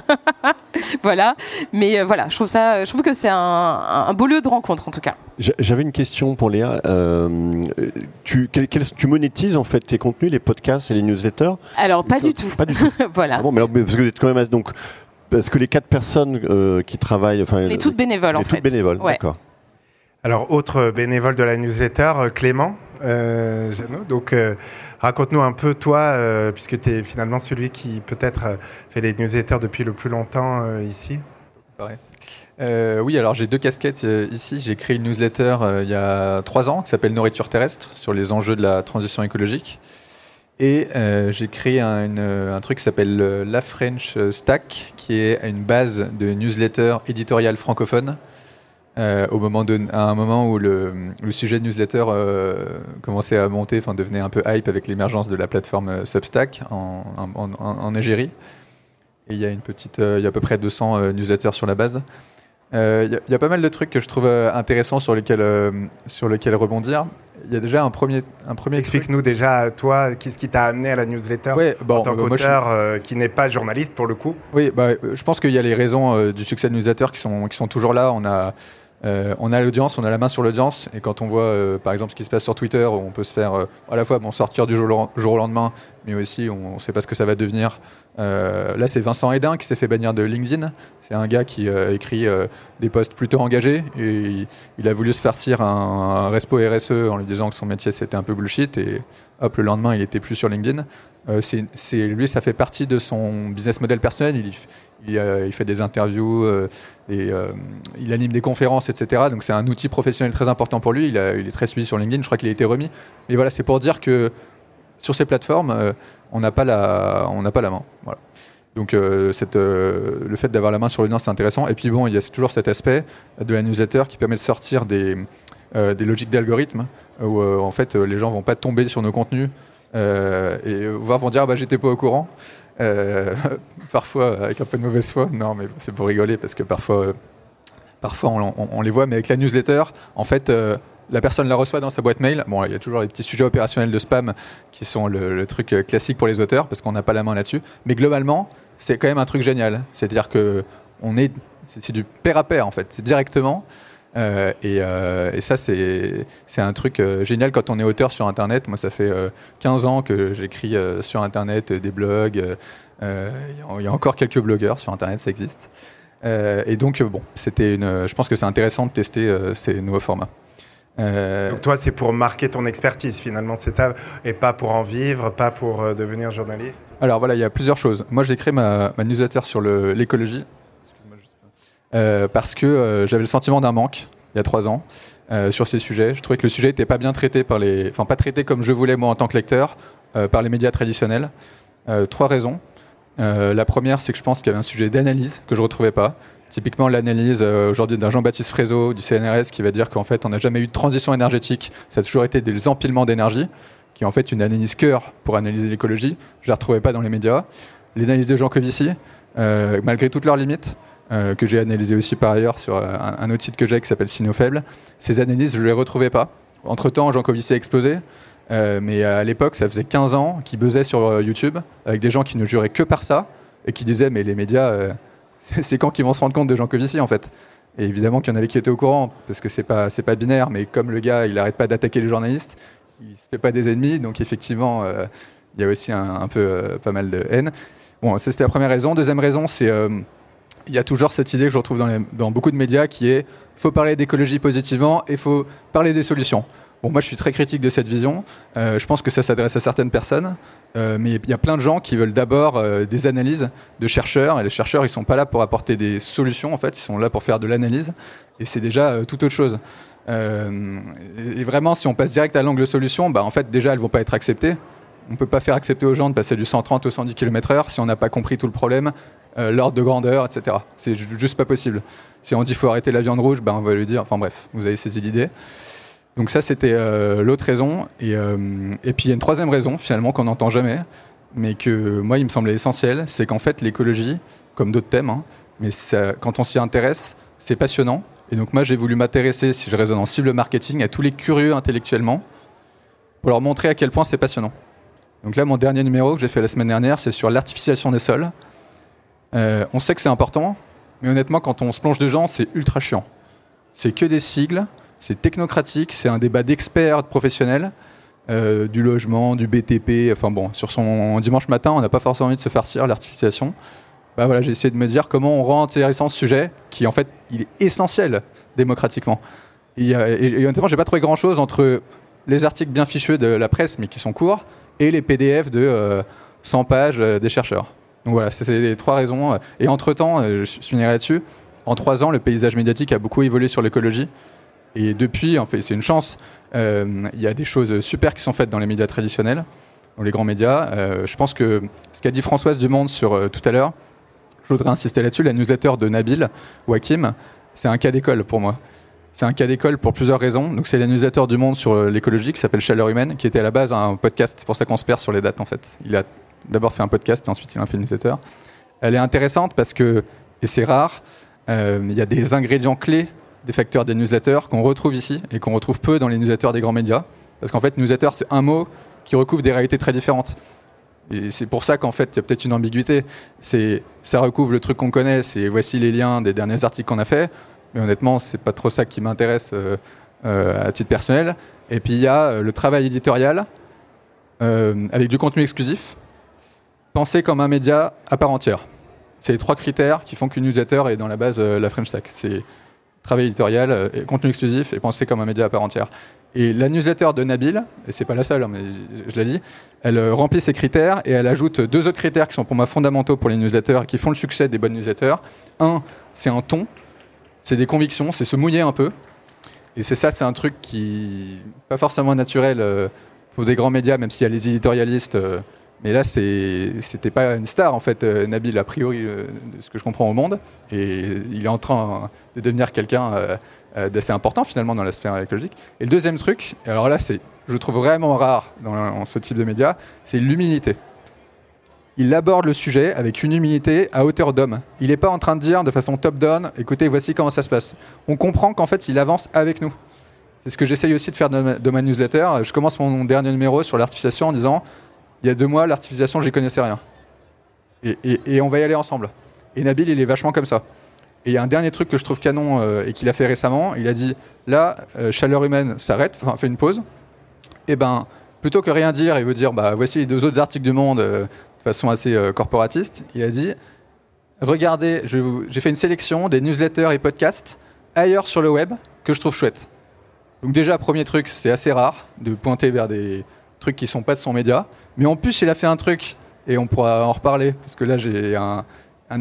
voilà. Mais euh, voilà, je trouve ça, je trouve que c'est un, un, beau lieu de rencontre, en tout cas. J'avais une question pour Léa. Euh, tu, quel, quel, tu monétises en fait tes contenus, les podcasts et les newsletters? Alors, pas du tout. Pas du tout. voilà. Ah bon, mais alors, parce que vous êtes quand même donc. Parce que les quatre personnes euh, qui travaillent, enfin, les toutes bénévoles les en toutes fait. bénévoles, ouais. d'accord. Alors, autre bénévole de la newsletter, Clément euh. Donc, euh, raconte-nous un peu, toi, euh, puisque tu es finalement celui qui peut-être fait les newsletters depuis le plus longtemps ici. Euh, oui, alors j'ai deux casquettes euh, ici. J'ai créé une newsletter euh, il y a trois ans qui s'appelle Nourriture terrestre sur les enjeux de la transition écologique. Et j'ai créé un, truc qui s'appelle La French Stack, qui est une base de newsletter éditoriale francophone. Au moment de, à un moment où le, sujet de newsletter commençait à monter, enfin devenait un peu hype avec l'émergence de la plateforme Substack en, en, en, Égérie. Et il y a une petite, il y a à peu près 200 newsletters sur la base. Il euh, y, a pas mal de trucs que je trouve euh, intéressants sur lesquels, euh, sur lesquels rebondir. Il y a déjà un premier, un premier. Explique-nous déjà, toi, qu'est-ce qui t'a amené à la newsletter en tant qu'auteur qui n'est pas journaliste pour le coup? Oui, bah, je pense qu'il y a les raisons du succès de newsletter qui sont, qui sont toujours là. On a, on a l'audience, on a la main sur l'audience, et quand on voit, par exemple, ce qui se passe sur Twitter, on peut se faire à la fois bon, sortir du jour, au lendemain, mais aussi on ne sait pas ce que ça va devenir. là, c'est Vincent Hédin qui s'est fait bannir de LinkedIn. C'est un gars qui écrit euh, des posts plutôt engagés et il, a voulu se faire tirer un, un, respo RSE en lui disant que son métier c'était un peu bullshit et hop, le lendemain il était plus sur LinkedIn. Euh, c'est, lui, ça fait partie de son business model personnel. Il, il, euh, il fait des interviews, et, il anime des conférences, etc. Donc c'est un outil professionnel très important pour lui. Il, est très suivi sur LinkedIn. Je crois qu'il a été remis. Mais voilà, c'est pour dire que sur ces plateformes, on n'a pas la, pas la main. Donc euh, euh, le fait d'avoir la main sur l'audience, c'est intéressant. Et puis bon, il y a toujours cet aspect de la newsletter qui permet de sortir des, euh, des logiques d'algorithme où en fait les gens vont pas tomber sur nos contenus et voire vont dire ah, bah j'étais pas au courant. parfois avec un peu de mauvaise foi. Non, mais c'est pour rigoler parce que parfois, parfois on, les voit, mais avec la newsletter, en fait la personne la reçoit dans sa boîte mail. Bon, il y a toujours les petits sujets opérationnels de spam qui sont le, le truc classique pour les auteurs parce qu'on n'a pas la main là-dessus. Mais globalement, c'est quand même un truc génial. C'est-à-dire que on est, c'est du pair à pair en fait, c'est directement. Euh, et, euh, et, ça, c'est un truc euh, génial quand on est auteur sur Internet. Moi, ça fait 15 ans que j'écris sur Internet des blogs. Il y a encore quelques blogueurs sur Internet, ça existe. et donc, bon, c'était une. Je pense que c'est intéressant de tester ces nouveaux formats. Donc toi, c'est pour marquer ton expertise finalement, c'est ça, et pas pour en vivre, pas pour devenir journaliste? Alors voilà, il y a plusieurs choses. Moi, j'ai créé ma, newsletter sur l'écologie parce que j'avais le sentiment d'un manque il y a trois ans sur ces sujets. Je trouvais que le sujet n'était pas bien traité par les, enfin pas traité comme je voulais moi en tant que lecteur par les médias traditionnels. trois raisons. la première, c'est que je pense qu'il y avait un sujet d'analyse que je retrouvais pas. Typiquement, l'analyse euh, aujourd'hui d'un Jean-Baptiste Frézeau du CNRS qui va dire qu'en fait, on n'a jamais eu de transition énergétique, ça a toujours été des empilements d'énergie, qui est en fait une analyse cœur pour analyser l'écologie. Je ne la retrouvais pas dans les médias. L'analyse de Jean Covici, euh, malgré toutes leurs limites, euh, que j'ai analysé aussi par ailleurs sur un, autre site que j'ai qui s'appelle Sinofaible, ces analyses, je ne les retrouvais pas. Entre-temps, Jean Covici a explosé. mais à l'époque, ça faisait 15 ans qu'il buzzait sur YouTube avec des gens qui ne juraient que par ça et qui disaient mais les médias, c'est quand qu'ils vont se rendre compte de Jean Covici en fait. Et évidemment qu'il y en avait qui étaient au courant, parce que c'est pas, c'est pas binaire, mais comme le gars, il n'arrête pas d'attaquer les journalistes, il se fait pas des ennemis, donc effectivement, euh, il y a aussi un, peu euh, pas mal de haine. Bon, ça c'était la première raison. Deuxième raison, c'est euh, il y a toujours cette idée que je retrouve dans, beaucoup de médias qui est faut parler d'écologie positivement et faut parler des solutions. Bon, moi, je suis très critique de cette vision. Euh, je pense que ça s'adresse à certaines personnes, euh, mais il y a plein de gens qui veulent d'abord euh, des analyses de chercheurs. Et les chercheurs, ils sont pas là pour apporter des solutions. En fait, ils sont là pour faire de l'analyse. Et c'est déjà tout autre chose. et vraiment, si on passe direct à l'angle solution, bah, en fait, déjà, elles vont pas être acceptées. On peut pas faire accepter aux gens de passer du 130 au 110 km/h si on n'a pas compris tout le problème, l'ordre de grandeur, etc. C'est juste pas possible. Si on dit faut arrêter la viande rouge, bah, on va lui dire. Enfin bref, vous avez saisi l'idée. Donc ça, c'était euh, l'autre raison. Euh, et, puis il y a une troisième raison, finalement, qu'on n'entend jamais, mais que moi, il me semblait essentiel, c'est qu'en fait, l'écologie, comme d'autres thèmes, hein, mais quand on s'y intéresse, c'est passionnant. Et donc moi, j'ai voulu m'intéresser, si je raisonne en cible marketing, à tous les curieux intellectuellement, pour leur montrer à quel point c'est passionnant. Donc là, mon dernier numéro que j'ai fait la semaine dernière, c'est sur l'artificiation des sols. Euh, on sait que c'est important, mais honnêtement, quand on se plonge dedans, c'est ultra chiant. C'est que des sigles, c'est technocratique, c'est un débat d'experts, de professionnels, euh, du logement, du BTP. Enfin bon, sur son dimanche matin, on n'a pas forcément envie de se farcir l'artificialisation. Bah j'ai essayé de me dire comment on rend intéressant ce sujet, qui en fait, il est essentiel démocratiquement. Et, et, honnêtement, j'ai pas trouvé grand chose entre les articles bien fichus de la presse, mais qui sont courts, et les PDF de 100 euh, pages euh, des chercheurs. Donc voilà, c'est les trois raisons. Et entre-temps, je finirai là-dessus, en trois ans, le paysage médiatique a beaucoup évolué sur l'écologie. Et depuis, en fait, c'est une chance. Il y a des choses super qui sont faites dans les médias traditionnels, dans les grands médias. je pense que ce qu'a dit Françoise Dumont sur tout à l'heure, je voudrais insister là-dessus, la newsletter de Nabil Wakim, c'est un cas d'école pour moi. C'est un cas d'école pour plusieurs raisons. Donc c'est la newsletter du Monde sur l'écologie qui s'appelle Chaleur humaine, qui était à la base un podcast. C'est pour ça qu'on se perd sur les dates en fait. Il a d'abord fait un podcast et ensuite il a fait une newsletter. Elle est intéressante parce que, et c'est rare, euh, il y a des ingrédients clés des facteurs des newsletters qu'on retrouve ici et qu'on retrouve peu dans les newsletters des grands médias. Parce qu'en fait, newsletter, c'est un mot qui recouvre des réalités très différentes. Et c'est pour ça qu'en fait, il y a peut-être une ambiguïté. C'est, ça recouvre le truc qu'on connaît, c'est voici les liens des derniers articles qu'on a fait. Mais honnêtement, c'est pas trop ça qui m'intéresse euh, euh, à titre personnel. Et puis il y a le travail éditorial avec du contenu exclusif, pensé comme un média à part entière. C'est les trois critères qui font qu'une newsletter est dans la base la French Stack. C'est travail éditorial, contenu exclusif et pensé comme un média à part entière. Et la newsletter de Nabil, et c'est pas la seule, hein, mais je, l'ai dit, elle remplit ces critères et elle ajoute deux autres critères qui sont pour moi fondamentaux pour les newsletters et qui font le succès des bonnes newsletters. Un, c'est un ton c'est des convictions, c'est se mouiller un peu. Et c'est ça, c'est un truc qui pas forcément naturel euh, pour des grands médias, même s'il y a les éditorialistes. Euh, mais là, c'était pas une star en fait, euh, Nabil a priori de ce que je comprends au monde, et il est en train de devenir quelqu'un d'assez important finalement dans la sphère écologique. Et le deuxième truc, et alors là, c'est je trouve vraiment rare dans ce type de médias, c'est l'humilité il aborde le sujet avec une humilité à hauteur d'homme. Il n'est pas en train de dire de façon top-down, écoutez, voici comment ça se passe. On comprend qu'en fait, il avance avec nous. C'est ce que j'essaye aussi de faire de ma, newsletter. Je commence mon dernier numéro sur l'artificialisation en disant, il y a deux mois, l'artificialisation, j'y connaissais rien. Et, on va y aller ensemble. Et Nabil, il est vachement comme ça. Et il y a un dernier truc que je trouve canon euh, et qu'il a fait récemment. Il a dit, là, euh, chaleur humaine s'arrête, enfin, fait une pause. Et ben, plutôt que rien dire et veut dire, bah, voici les deux autres articles du Monde, euh, de façon assez corporatiste. Il a dit Regardez, j'ai fait une sélection des newsletters et podcasts ailleurs sur le web que je trouve chouettes. Donc, déjà, premier truc, c'est assez rare de pointer vers des trucs qui sont pas de son média. Mais en plus, il a fait un truc, et on pourra en reparler, parce que là, j'ai un,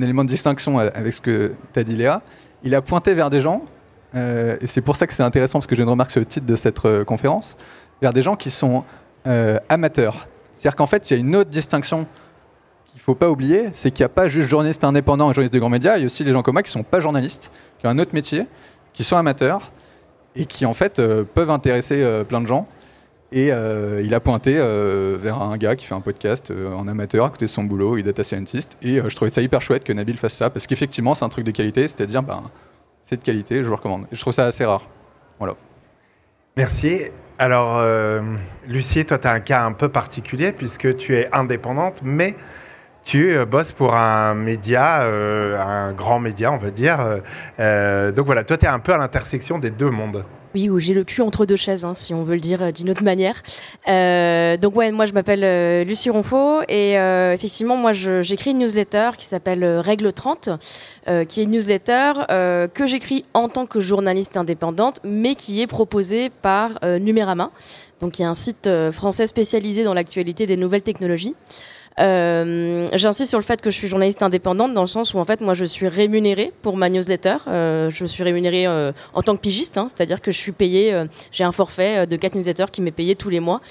élément de distinction avec ce que tu as dit, Léa. Il a pointé vers des gens, euh, et c'est pour ça que c'est intéressant, parce que j'ai une remarque sur le titre de cette euh, conférence, vers des gens qui sont amateurs. C'est-à-dire qu'en fait, il y a une autre distinction qu'il ne faut pas oublier, c'est qu'il n'y a pas juste journalistes indépendants et journalistes de grands médias, il y a aussi des gens comme moi qui ne sont pas journalistes, qui ont un autre métier, qui sont amateurs et qui en fait euh, peuvent intéresser euh, plein de gens. Et euh, il a pointé vers un gars qui fait un podcast en amateur à côté de son boulot, il est data scientist. Et je trouvais ça hyper chouette que Nabil fasse ça, parce qu'effectivement c'est un truc de qualité, c'est-à-dire ben, c'est de qualité, je vous recommande. Et je trouve ça assez rare. Voilà. Merci. Alors, Lucie, toi, tu as un cas un peu particulier puisque tu es indépendante, mais tu euh, bosses pour un média, euh, un grand média, on va dire. Euh, donc voilà, toi, tu es un peu à l'intersection des deux mondes. Oui, où j'ai le cul entre deux chaises, hein, si on veut le dire d'une autre manière. donc ouais, moi je m'appelle Lucie Ronfaux et effectivement moi j'écris une newsletter qui s'appelle Règle 30, qui est une newsletter que j'écris en tant que journaliste indépendante, mais qui est proposée par Numérama, donc qui est un site français spécialisé dans l'actualité des nouvelles technologies. Euh, J'insiste sur le fait que je suis journaliste indépendante dans le sens où en fait moi je suis rémunérée pour ma newsletter. Euh, je suis rémunérée euh, en tant que pigiste, hein, c'est-à-dire que je suis payée. Euh, j'ai un forfait de quatre newsletters qui m'est payé tous les mois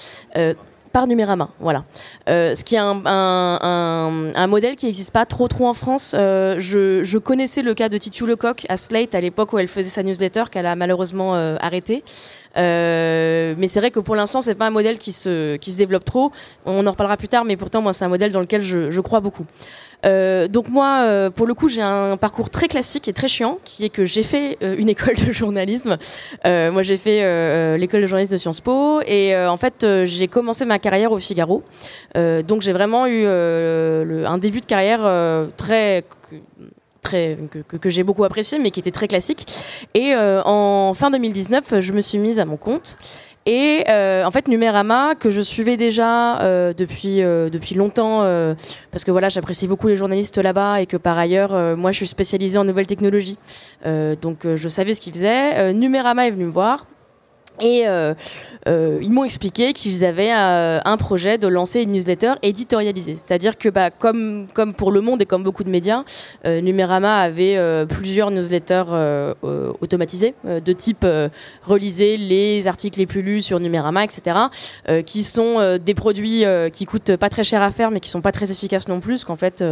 par Numérama, voilà. Euh, ce qui est un, un, un, modèle qui n'existe pas trop trop en France. Euh, je, je, connaissais le cas de Titu Lecoq à Slate à l'époque où elle faisait sa newsletter qu'elle a malheureusement euh, arrêté. Euh, mais c'est vrai que pour l'instant, c'est pas un modèle qui se, qui se développe trop. On en reparlera plus tard, mais pourtant, moi, c'est un modèle dans lequel je, je crois beaucoup. Euh, donc moi, euh, pour le coup, j'ai un parcours très classique et très chiant, qui est que j'ai fait euh, une école de journalisme. Euh, moi, j'ai fait l'école de journalisme de Sciences Po, et en fait, j'ai commencé ma carrière au Figaro. donc j'ai vraiment eu le, un début de carrière très Que, j'ai beaucoup apprécié, mais qui était très classique. Et en fin 2019, je me suis mise à mon compte. Et euh, en fait, Numérama, que je suivais déjà euh, depuis euh, depuis longtemps, parce que voilà, j'apprécie beaucoup les journalistes là-bas et que par ailleurs, moi, je suis spécialisée en nouvelles technologies, donc je savais ce qu'ils faisaient. Numérama est venu me voir Et euh, euh, ils m'ont expliqué qu'ils avaient euh, un projet de lancer une newsletter éditorialisée. C'est-à-dire que, bah, comme, pour Le Monde et comme beaucoup de médias, euh, Numérama avait plusieurs newsletters automatisés, euh, de type relisez les articles les plus lus sur Numérama, etc., qui sont des produits qui coûtent pas très cher à faire, mais qui sont pas très efficaces non plus, qu'en fait,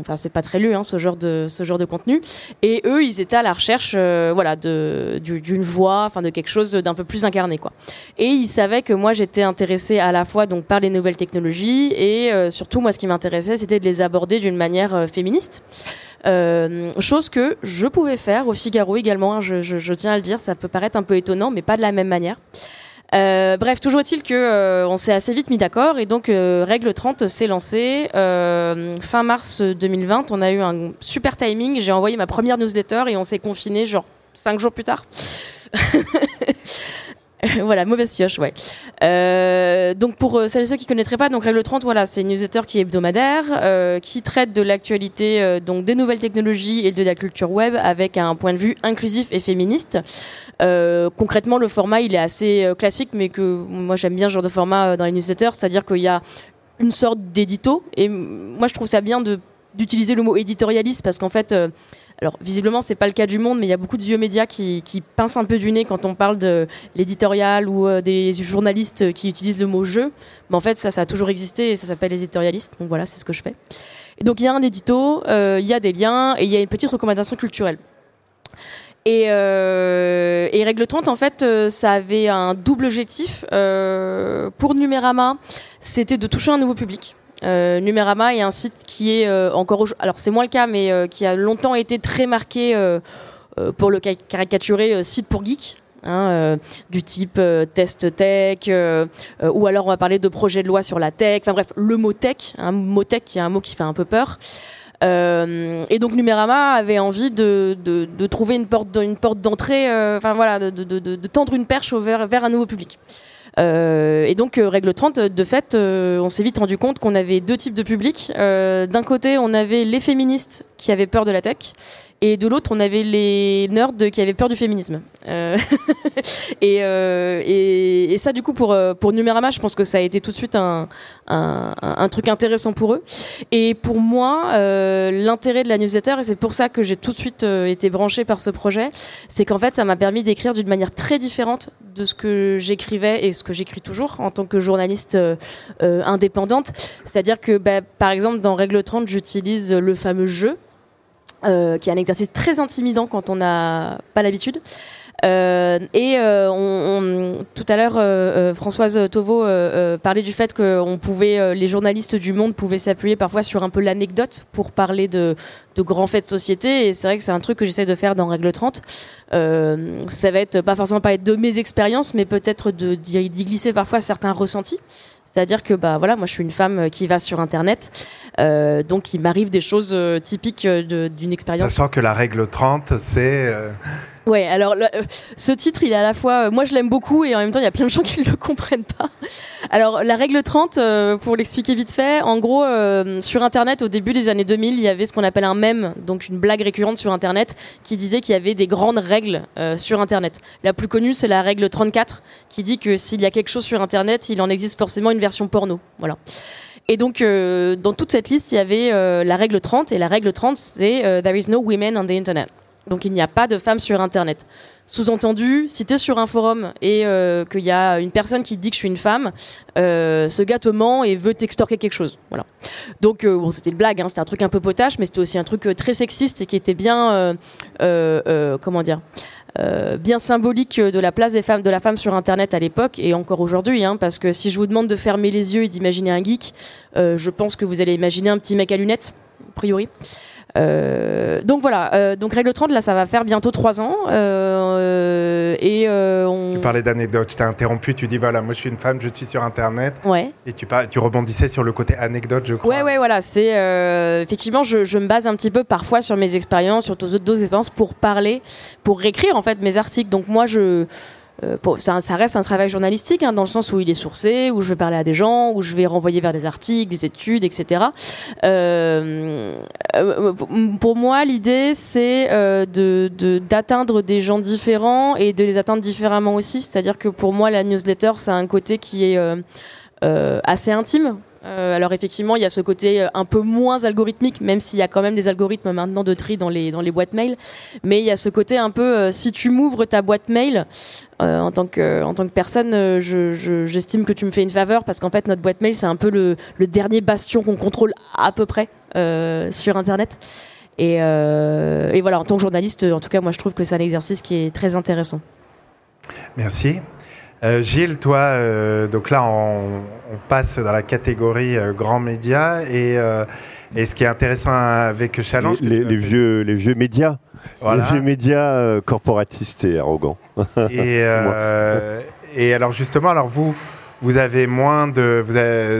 enfin, c'est pas très lu, hein, ce genre de ce genre de contenu. Et eux, ils étaient à la recherche, euh, voilà, de du- d'une voix, enfin, de quelque chose d'un peu plus incarné, quoi. Et ils savaient que moi j'étais intéressée à la fois donc par les nouvelles technologies et euh, surtout moi ce qui m'intéressait c'était de les aborder d'une manière euh, féministe. Euh, chose que je pouvais faire au Figaro également, hein, je, je- je tiens à le dire, ça peut paraître un peu étonnant, mais pas de la même manière. Euh, bref, toujours est-il que euh, on s'est assez vite mis d'accord et donc euh, Règle 30 s'est lancée fin mars 2020. On a eu un super timing. J'ai envoyé ma première newsletter et on s'est confiné genre cinq jours plus tard. voilà, mauvaise pioche, ouais. Euh, donc pour euh, celles et ceux qui connaîtraient pas, donc Règle 30, voilà, c'est une newsletter qui est hebdomadaire, euh, qui traite de l'actualité euh, donc des nouvelles technologies et de la culture web avec un point de vue inclusif et féministe. Euh, concrètement, le format il est assez classique, mais que moi j'aime bien ce genre de format dans les newsletters, c'est-à-dire qu'il y a une sorte d'édito, et moi je trouve ça bien d'utiliser le mot éditorialiste parce qu'en fait alors visiblement c'est pas le cas du monde mais il y a beaucoup de vieux médias qui, qui pincent un peu du nez quand on parle de l'éditorial ou euh, des journalistes qui utilisent le mot jeu mais en fait ça ça a toujours existé et ça s'appelle l'éditorialiste donc voilà c'est ce que je fais et donc il y a un édito euh, il y a des liens et il y a une petite recommandation culturelle et, euh, et Règle 30, en fait, euh, ça avait un double objectif. Euh, pour Numérama, c'était de toucher un nouveau public. Euh, Numérama est un site qui est euh, encore, alors c'est moins le cas, mais euh, qui a longtemps été très marqué euh, euh, pour le ca- caricaturer site pour geek. hein, du type test tech, ou alors on va parler de projet de loi sur la tech. Enfin bref, le mot tech, un mot tech qui est un mot qui fait un peu peur. Et donc Numérama avait envie de, trouver une porte, d'entrée, enfin voilà, de, tendre une perche vers un nouveau public. Euh, et donc, euh, règle 30, euh, de fait, euh, on s'est vite rendu compte qu'on avait deux types de publics. D'un côté, on avait les féministes qui avaient peur de la tech, et de l'autre, on avait les nerds qui avaient peur du féminisme. Euh, et, euh, et, et ça, du coup, pour, euh, pour Numérama, je pense que ça a été tout de suite un, un, un- truc intéressant pour eux. Et pour moi, euh, l'intérêt de la newsletter, et c'est pour ça que j'ai tout de suite été branchée par ce projet, c'est qu'en fait, ça m'a permis d'écrire d'une manière très différente de ce que j'écrivais et ce que j'écris toujours en tant que journaliste euh, indépendante. C'est-à-dire que, bah, par exemple, dans Règle 30, j'utilise le fameux jeu, qui est un exercice très intimidant quand on n'a pas l'habitude. Euh, et euh, on, on- tout à l'heure, euh, Françoise euh, parlait du fait que on pouvait, les journalistes du Monde pouvaient s'appuyer parfois sur un peu l'anecdote pour parler de, de grands faits de société. Et c'est vrai que c'est un truc que j'essaie de faire dans Règle 30. Euh, ça va être pas forcément parler de mes expériences, mais peut-être de d'y glisser parfois certains ressentis. C'est-à-dire que bah voilà, moi je suis une femme qui va sur Internet, euh, donc il m'arrive des choses typiques d'une expérience. Sachant que la règle 30, c'est. euh, Ouais, alors euh, ce titre, il est à la fois, euh, moi je l'aime beaucoup et en même temps il y a plein de gens qui ne le comprennent pas. Alors la règle 30, euh, pour l'expliquer vite fait, en gros sur Internet au début des années 2000, il y avait ce qu'on appelle un mème, donc une blague récurrente sur Internet qui disait qu'il y avait des grandes règles sur Internet. La plus connue c'est la règle 34 qui dit que s'il y a quelque chose sur Internet, il en existe forcément une version porno. Voilà. Et donc, dans toute cette liste, il y avait la règle 30. Et la règle 30, c'est There is no women on the Internet. Donc, il n'y a pas de femmes sur Internet. Sous-entendu, si tu es sur un forum et euh, qu'il y a une personne qui dit que je suis une femme, euh, ce gars te ment et veut t'extorquer quelque chose. Voilà. Donc, euh, bon, c'était une blague, hein, c'était un truc un peu potache, mais c'était aussi un truc très sexiste et qui était bien, comment bien symbolique de la place des femmes, de la femme sur Internet à l'époque et encore aujourd'hui, hein, parce que si je vous demande de fermer les yeux et d'imaginer un geek, je pense que vous allez imaginer un petit mec à lunettes, a priori. Euh, donc voilà, euh, donc règle 30, là ça va faire bientôt 3 ans. euh, et euh, on... Tu parlais d'anecdote, je t'ai interrompu, tu dis voilà, moi je suis une femme, je suis sur Internet. Ouais. Et tu, tu rebondissais sur le côté anecdote, je crois. Ouais, ouais, voilà. C'est euh, effectivement, je, je me base un petit peu parfois sur mes expériences, sur d'autres expériences pour parler, pour réécrire en fait mes articles. Donc moi, je euh, ça, ça, reste un travail journalistique hein, dans le sens où il est sourcé, où je vais parler à des gens, où je vais renvoyer vers des articles, des études, etc. Euh, euh, pour moi, l'idée c'est de d'atteindre des gens différents et de les atteindre différemment aussi. C'est-à-dire que pour moi, la newsletter, c'est un côté qui est assez intime. Alors effectivement, il y a ce côté un peu moins algorithmique, même s'il y a quand même des algorithmes maintenant de tri dans les dans les boîtes mail. Mais il y a ce côté un peu, si tu m'ouvres ta boîte mail, euh, en tant que en tant que personne, euh, j'estime que tu me fais une faveur parce qu'en fait notre boîte mail c'est un peu le, dernier bastion qu'on contrôle à peu près euh, sur Internet. Et, voilà, en tant que journaliste, en tout cas, moi je trouve que c'est un exercice qui est très intéressant. Merci. Gilles, toi, donc là, on, passe dans la catégorie grands médias et, et, ce qui est intéressant avec Challenge, les, vieux, les vieux médias. Les vieux médias euh, corporatistes et arrogants. Et, euh, et, alors justement, alors vous, vous avez moins de,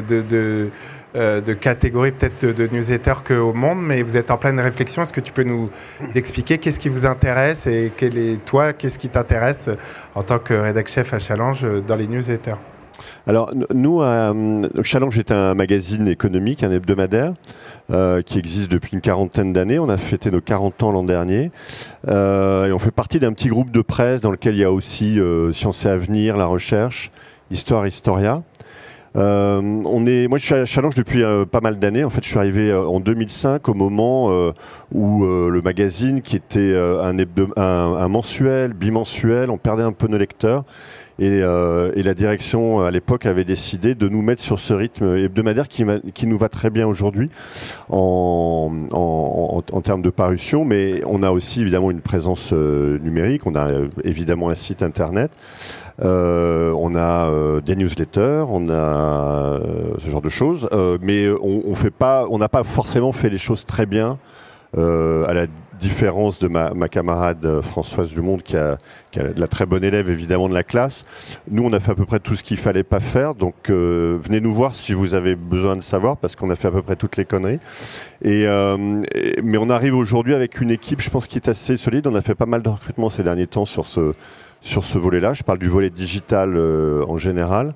de, de, euh, de catégories peut-être de, newsletters qu'au monde, mais vous êtes en pleine réflexion. Est-ce que tu peux nous expliquer qu'est-ce qui vous intéresse et quel est, toi, qu'est-ce qui t'intéresse en tant que rédac chef à Challenge dans les newsletters? Alors, nous, Challenge est un magazine économique, un hebdomadaire, euh, qui existe depuis une quarantaine d'années. On a fêté nos 40 ans l'an dernier. Euh, et on fait partie d'un petit groupe de presse dans lequel il y a aussi euh, Sciences et Avenir, la recherche, Histoire, Historia. On est, moi, je suis à Challenge depuis pas mal d'années. En fait, je suis arrivé en 2005 au moment où le magazine, qui était un, mensuel, bimensuel, on perdait un peu nos lecteurs. Euh, et, la direction à l'époque avait décidé de nous mettre sur ce rythme hebdomadaire qui, nous va très bien aujourd'hui en, termes de parution, mais on a aussi évidemment une présence euh, numérique, on a euh, évidemment un site internet. On a des newsletters, on a ce genre de choses, mais on, fait pas, on n'a pas forcément fait les choses très bien à la différence de ma, camarade euh, Françoise Dumont, qui a, qui a, la très bonne élève évidemment de la classe. Nous, on a fait à peu près tout ce qu'il fallait pas faire. Donc, euh, venez nous voir si vous avez besoin de savoir, parce qu'on a fait à peu près toutes les conneries. Euh, mais on arrive aujourd'hui avec une équipe, je pense, qui est assez solide. On a fait pas mal de recrutements ces derniers temps sur ce sur ce volet-là. Je parle du volet digital euh, en général.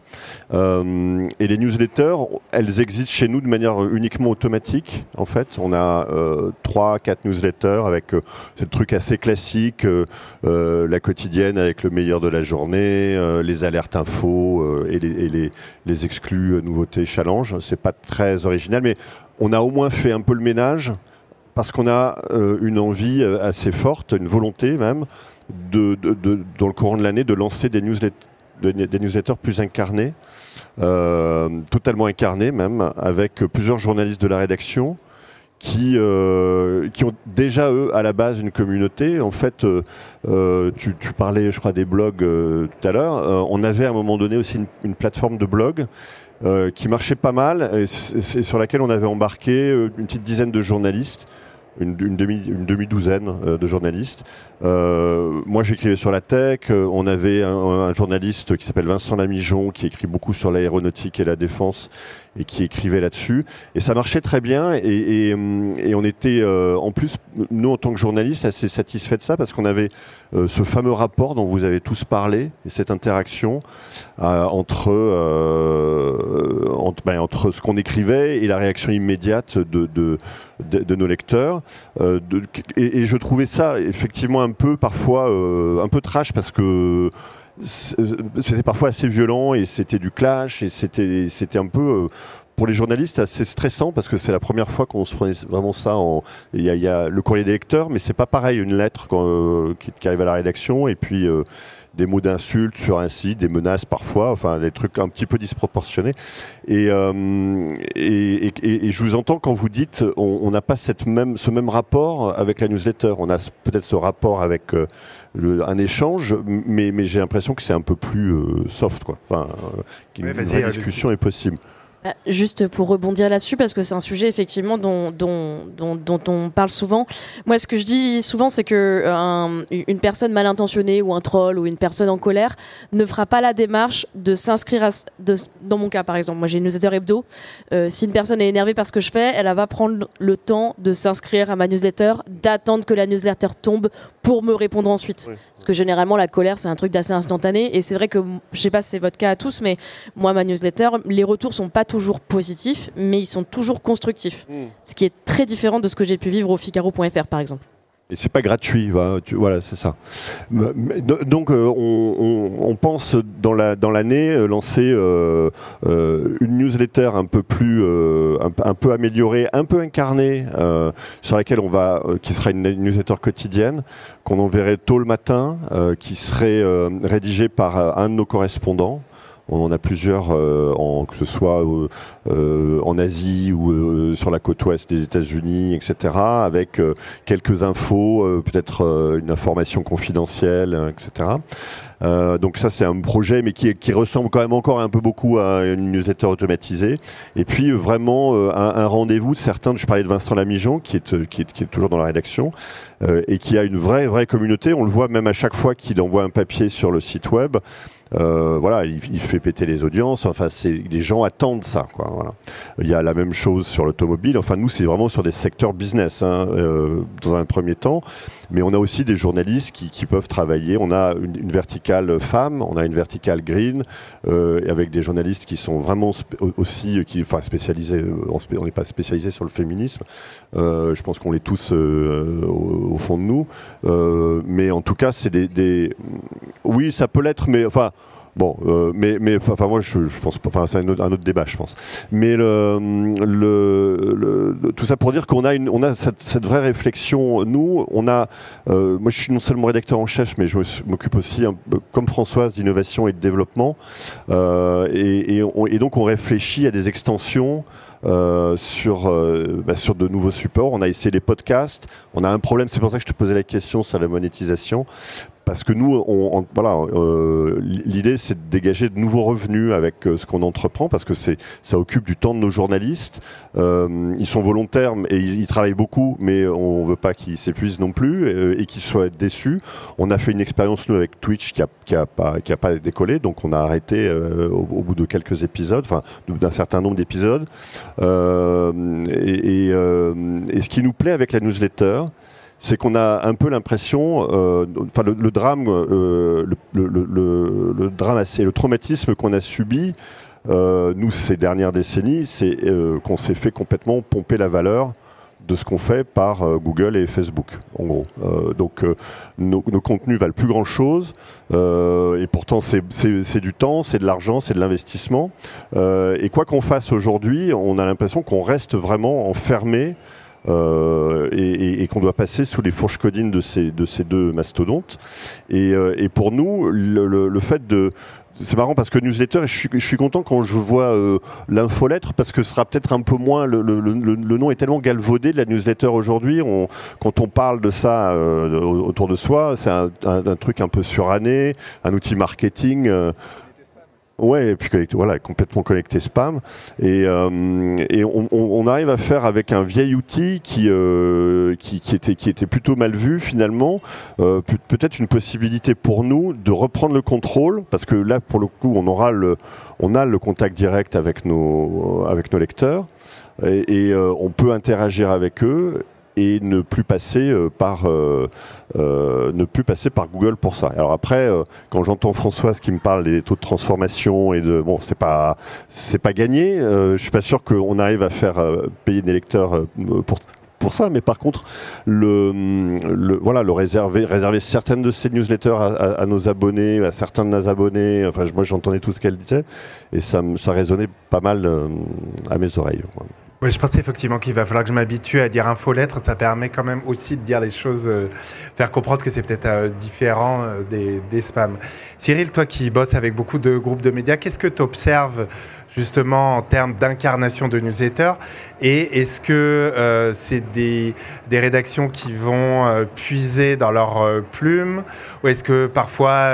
Euh, et les newsletters, elles existent chez nous de manière uniquement automatique. En fait, on a euh, trois, quatre newsletters avec ce truc assez classique, la quotidienne avec le meilleur de la journée, les alertes les, et les, les, exclus nouveautés challenge. C'est pas très original, mais on a au moins fait un peu le ménage parce qu'on a une envie assez forte, une volonté même, dans le courant de l'année de lancer des newsletters, plus incarnés, euh, totalement incarnés même, avec plusieurs journalistes de la rédaction qui, euh, qui ont déjà, eux, à la base, une communauté. En fait, euh, tu, parlais, je crois, des blogs tout à l'heure. on avait à un moment donné aussi une, plateforme de blog qui marchait pas mal et, sur laquelle on avait embarqué une petite dizaine de journalistes une, une, demi, une demi-douzaine euh, de journalistes. Euh, moi, j'écrivais sur la tech. Euh, on avait un, un journaliste qui s'appelle Vincent Lamijon, qui écrit beaucoup sur l'aéronautique et la défense et qui écrivait là-dessus. Et ça marchait très bien. Et, on était, euh, en plus, nous, en tant que journalistes, assez satisfaits de ça parce qu'on avait euh, ce fameux rapport dont vous avez tous parlé et cette interaction euh, entre, ben, entre, ce qu'on écrivait et la réaction immédiate de, nos lecteurs. Et, et, je trouvais ça effectivement un peu, parfois, un peu trash parce que c'était parfois assez violent et c'était du clash et c'était c'était un peu euh, pour les journalistes assez stressant parce que c'est la première fois qu'on se prenait vraiment ça en il y a, y a, le courrier des lecteurs mais c'est pas pareil une lettre euh, qui, qui, arrive à la rédaction et puis euh, des mots d'insultes sur un site, des menaces parfois, enfin des trucs un petit peu disproportionnés. Et, euh, et, et, et, je vous entends quand vous dites on n'a pas cette même, ce même rapport avec la newsletter. On a peut-être ce rapport avec un échange, mais, j'ai l'impression que c'est un peu plus euh, soft, quoi. Enfin, euh, une, discussion est possible. Euh, juste pour rebondir là-dessus, parce que c'est un sujet effectivement dont, dont, dont, dont, on parle souvent. Moi, ce que je dis souvent, c'est que un, une personne mal intentionnée ou un troll ou une personne en colère ne fera pas la démarche de s'inscrire à. De, dans mon cas, par exemple, moi j'ai une newsletter hebdo. Euh, si une personne est énervée par ce que je fais, elle va prendre le temps de s'inscrire à ma newsletter, d'attendre que la newsletter tombe pour me répondre ensuite. Parce que généralement, la colère, c'est un truc d'assez instantané. Et c'est vrai que, je sais pas si c'est votre cas à tous, mais moi, ma newsletter, les retours sont pas toujours positifs, mais ils sont toujours constructifs. Hmm. Ce qui est très différent de ce que j'ai pu vivre au Figaro.fr, par exemple. Et c'est pas gratuit, voilà, c'est ça. Donc euh, on, pense dans la dans l'année euh, lancer euh, une newsletter un peu plus un, peu améliorée, un peu incarnée, sur laquelle on va, qui sera une newsletter quotidienne qu'on enverrait tôt le matin, qui serait rédigée par un de nos correspondants. On en a plusieurs, euh, en, que ce soit euh, euh, en Asie ou sur la côte ouest des États-Unis, etc., avec quelques infos, peut-être une information confidentielle, etc. Euh, donc ça c'est un projet mais qui, ressemble quand même encore un peu beaucoup à une newsletter automatisée. Et puis vraiment un, rendez-vous. Certains, je parlais de Vincent Lamijon qui est toujours dans la rédaction et qui a une vraie vraie communauté. On le voit même à chaque fois qu'il envoie un papier sur le site web. Euh, voilà, il, fait péter les audiences. Enfin, les gens attendent ça. Quoi, voilà. Il y a la même chose sur l'automobile. Enfin, nous, c'est vraiment sur des secteurs business hein, euh, dans un premier temps, mais on a aussi des journalistes qui, peuvent travailler. On a une, verticale femme, on a une verticale green, euh, avec des journalistes qui sont vraiment aussi, qui, enfin, spécialisés. On n'est pas spécialisé sur le féminisme. Je pense qu'on l'est tous au, au, fond de nous, mais en tout cas, c'est des, des, oui, ça peut l'être, mais enfin. Bon, euh, mais mais enfin moi je, pense. Enfin c'est un, autre débat, je pense. Mais le, le, tout ça pour dire qu'on a une on a cette, vraie réflexion. Nous, on a. Euh, moi, je suis non seulement rédacteur en chef, mais je m'occupe aussi, comme Françoise, d'innovation et de développement. Euh, et, et, on, et, donc on réfléchit à des extensions. Sur, bah, sur de nouveaux supports. On a essayé les podcasts. On a un problème, c'est pour ça que je te posais la question sur la monétisation parce que nous, on, voilà, euh, l'idée c'est de dégager de nouveaux revenus avec euh, ce qu'on entreprend, parce que c'est ça occupe du temps de nos journalistes. Euh, ils sont volontaires et ils, travaillent beaucoup, mais on veut pas qu'ils s'épuisent non plus euh, et qu'ils soient déçus. On a fait une expérience nous avec Twitch qui a, qui a pas qui a pas décollé, donc on a arrêté euh, au, au, bout de quelques épisodes, enfin d'un certain nombre d'épisodes. et, et, et ce qui nous plaît avec la newsletter c'est qu'on a un peu l'impression, euh, enfin le, drame, euh, le, le, drame assez, le traumatisme qu'on a subi, euh, nous ces dernières décennies, c'est euh, qu'on s'est fait complètement pomper la valeur de ce qu'on fait par euh, Google et Facebook, en gros. Euh, donc nos, nos, contenus valent plus grand chose, et pourtant c'est du temps, c'est de l'argent, c'est de l'investissement. et quoi qu'on fasse aujourd'hui, on a l'impression qu'on reste vraiment enfermé euh, et, qu'on doit passer sous les fourches codines de ces, de ces deux mastodontes. Et, euh, pour nous, le, fait de, c'est marrant parce que newsletter, je suis, content quand je vois euh, l'infolettre parce que ce sera peut-être un peu moins. Le, nom est tellement galvaudé de la newsletter aujourd'hui. Quand on parle de ça autour de soi, c'est un, truc un peu suranné, un outil marketing. Ouais, et puis voilà, complètement connecté spam. Et, euh, on, on, arrive à faire avec un vieil outil qui, euh, qui, était, qui était plutôt mal vu finalement, euh, peut-être une possibilité pour nous de reprendre le contrôle, parce que là, pour le coup, on aura le, on a le contact direct avec nos, avec nos lecteurs, et, on peut interagir avec eux et ne plus passer euh, par euh, euh, ne plus passer par Google pour ça. Alors après, quand j'entends Françoise qui me parle des taux de transformation et de bon, c'est pas c'est pas gagné. Je suis pas sûr qu'on arrive à faire payer des lecteurs pour pour ça, mais par contre, le, voilà, le réserver, réserver certaines de ces newsletters à, à, nos abonnés, à certains de nos abonnés. Enfin, moi, j'entendais tout ce qu'elle disait et ça, ça résonnait pas mal à mes oreilles. Oui, je pense effectivement qu'il va falloir que je m'habitue à dire infolettre. Ça permet quand même aussi de dire les choses, euh, faire comprendre que c'est peut-être euh, différent euh, des, des, spams. Cyril, toi qui bosses avec beaucoup de groupes de médias, qu'est-ce que tu observes justement en termes d'incarnation de newsletter. Et est-ce que euh, c'est des, des, rédactions qui vont euh, puiser dans leur euh, plume? Ou est-ce que parfois,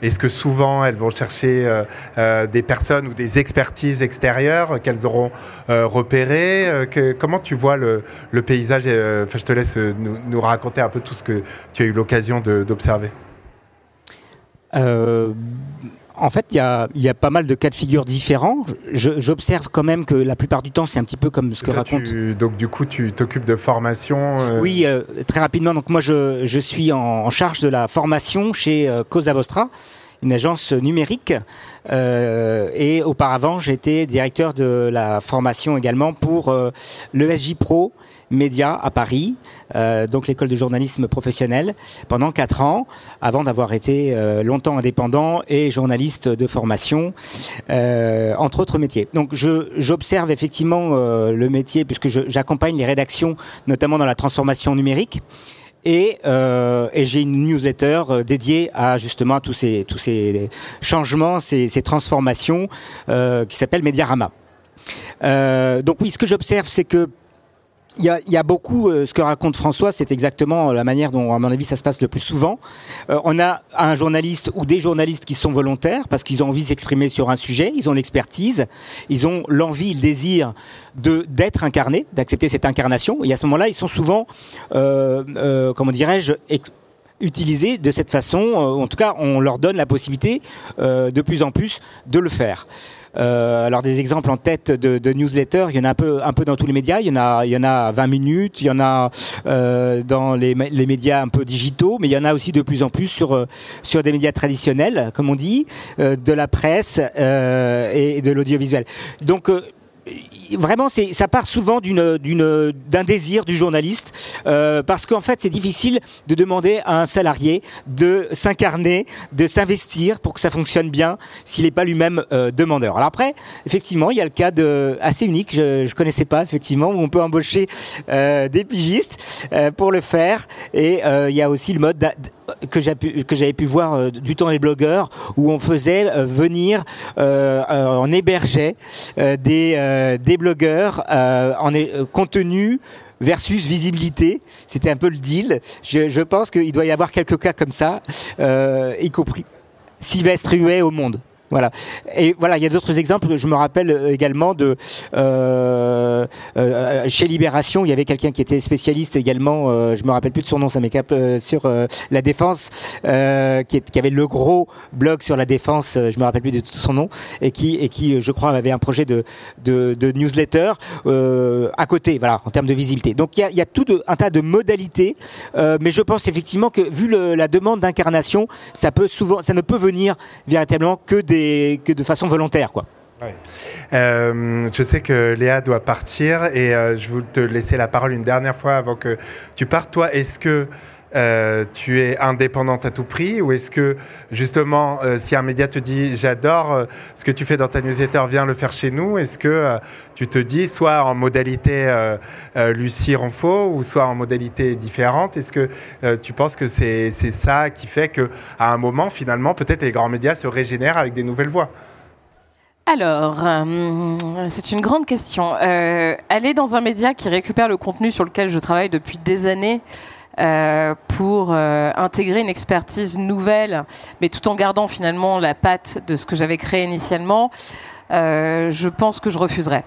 est-ce que souvent elles vont chercher des personnes ou des expertises extérieures qu'elles auront repérées? Que, Comment tu vois le, le paysage? Je te laisse nous, raconter un peu tout ce que tu as eu l'occasion d'observer. Euh, en fait, il y a, pas mal de cas de figure différents. J'observe quand même que la plupart du temps, c'est un petit peu comme ce que raconte. donc, du coup, tu t'occupes de formation euh Oui, euh, très rapidement. Donc, moi, je, suis en, charge de la formation chez euh, Cosa Vostra, une agence numérique. et auparavant, j'étais directeur de la formation également pour l'ESJ Pro Média à Paris, euh, donc l'école de journalisme professionnel, pendant quatre ans, avant d'avoir été euh, longtemps indépendant et journaliste de formation, euh, entre autres métiers. Donc j'observe effectivement le métier puisque j'accompagne les rédactions, notamment dans la transformation numérique. Et, et j'ai une newsletter dédiée à justement tous ces tous ces changements, ces, ces transformations qui s'appelle Mediarama. donc oui, ce que j'observe, c'est que il y a, y a, beaucoup, euh, ce que raconte François, c'est exactement la manière dont, à mon avis, ça se passe le plus souvent. Euh, on a un journaliste ou des journalistes qui sont volontaires parce qu'ils ont envie de s'exprimer sur un sujet, ils ont l'expertise, ils ont l'envie, le désir de d'être incarnés, d'accepter cette incarnation. Et à ce moment-là, ils sont souvent, euh, euh comment dirais-je, utilisés de cette façon. En tout cas, on leur donne la possibilité de plus en plus de le faire. Euh, alors des exemples en tête de, de newsletters, il y en a un peu, un peu dans tous les médias. Il y en a, il y en a 20 minutes, il y en a euh, dans les, les, médias un peu digitaux, mais il y en a aussi de plus en plus sur euh, sur des médias traditionnels, comme on dit, euh, de la presse euh, et de l'audiovisuel. Donc vraiment, c'est, ça part souvent d'une, d'une, d'un désir du journaliste, euh, parce qu'en fait, c'est difficile de demander à un salarié de s'incarner, de s'investir pour que ça fonctionne bien, s'il n'est pas lui-même euh, demandeur. Alors après, effectivement, il y a le cas de assez unique, je, je connaissais pas effectivement, où on peut embaucher euh, des pigistes euh, pour le faire, et euh, il y a aussi le mode que j'ai pu, j'avais pu voir euh, du temps des blogueurs où on faisait euh, venir euh, on hébergeait des des blogueurs en contenu versus visibilité. C'était un peu le deal. Je, je pense qu'il doit y avoir quelques cas comme ça, y compris Sylvestre Huet au monde. Voilà. Et voilà, il y a d'autres exemples. Je me rappelle euh, également de euh, euh, chez Libération, il y avait quelqu'un qui était spécialiste également. Euh, je me rappelle plus de son nom, ça m'échappe euh, sur euh, la défense, qui, qui, avait le gros blog sur la défense. je me rappelle plus de tout son nom et qui et qui, je crois, avait un projet de de, de newsletter à côté. Voilà, en termes de visibilité. Donc il y a, il y a tout de, un tas de modalités, mais je pense effectivement que vu le, la demande d'incarnation, ça peut souvent, ça ne peut venir véritablement que des que de façon volontaire, quoi. Euh, je sais que Léa doit partir et euh, je veux te laisser la parole une dernière fois avant que tu partes. Toi, est-ce que euh, tu es indépendante à tout prix ou est-ce que justement si un média te dit j'adore ce que tu fais dans ta newsletter viens le faire chez nous est-ce que tu te dis soit en modalité Lucie Ronfaux ou soit en modalité différente est-ce que tu penses que c'est ça qui fait que à un moment finalement peut-être les grands médias se régénèrent avec des nouvelles voix? Alors, euh, c'est une grande question. Euh, aller dans un média qui récupère le contenu sur lequel je travaille depuis des années euh, pour euh, intégrer une expertise nouvelle, mais tout en gardant finalement la patte de ce que j'avais créé initialement, euh, je pense que je refuserais.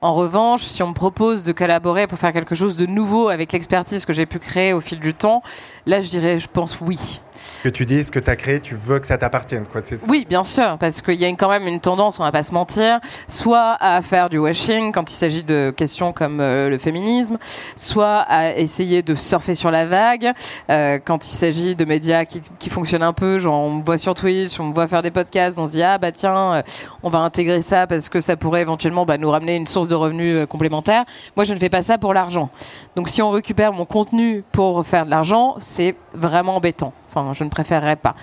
En revanche, si on me propose de collaborer pour faire quelque chose de nouveau avec l'expertise que j'ai pu créer au fil du temps, là, je dirais, je pense oui. Que tu dis, ce que tu as créé, tu veux que ça t'appartienne, quoi. Oui, bien sûr, parce qu'il y a quand même une tendance, on va pas se mentir, soit à faire du washing quand il s'agit de questions comme euh, le féminisme, soit à essayer de surfer sur la vague euh, quand il s'agit de médias qui, fonctionnent un peu, genre on me voit sur Twitch, on me voit faire des podcasts, on se dit ah bah tiens, euh, on va intégrer ça parce que ça pourrait éventuellement bah, nous ramener une source de revenus complémentaires. Moi, je ne fais pas ça pour l'argent. Donc, si on récupère mon contenu pour faire de l'argent, c'est vraiment embêtant. Enfin, je ne préférerais pas.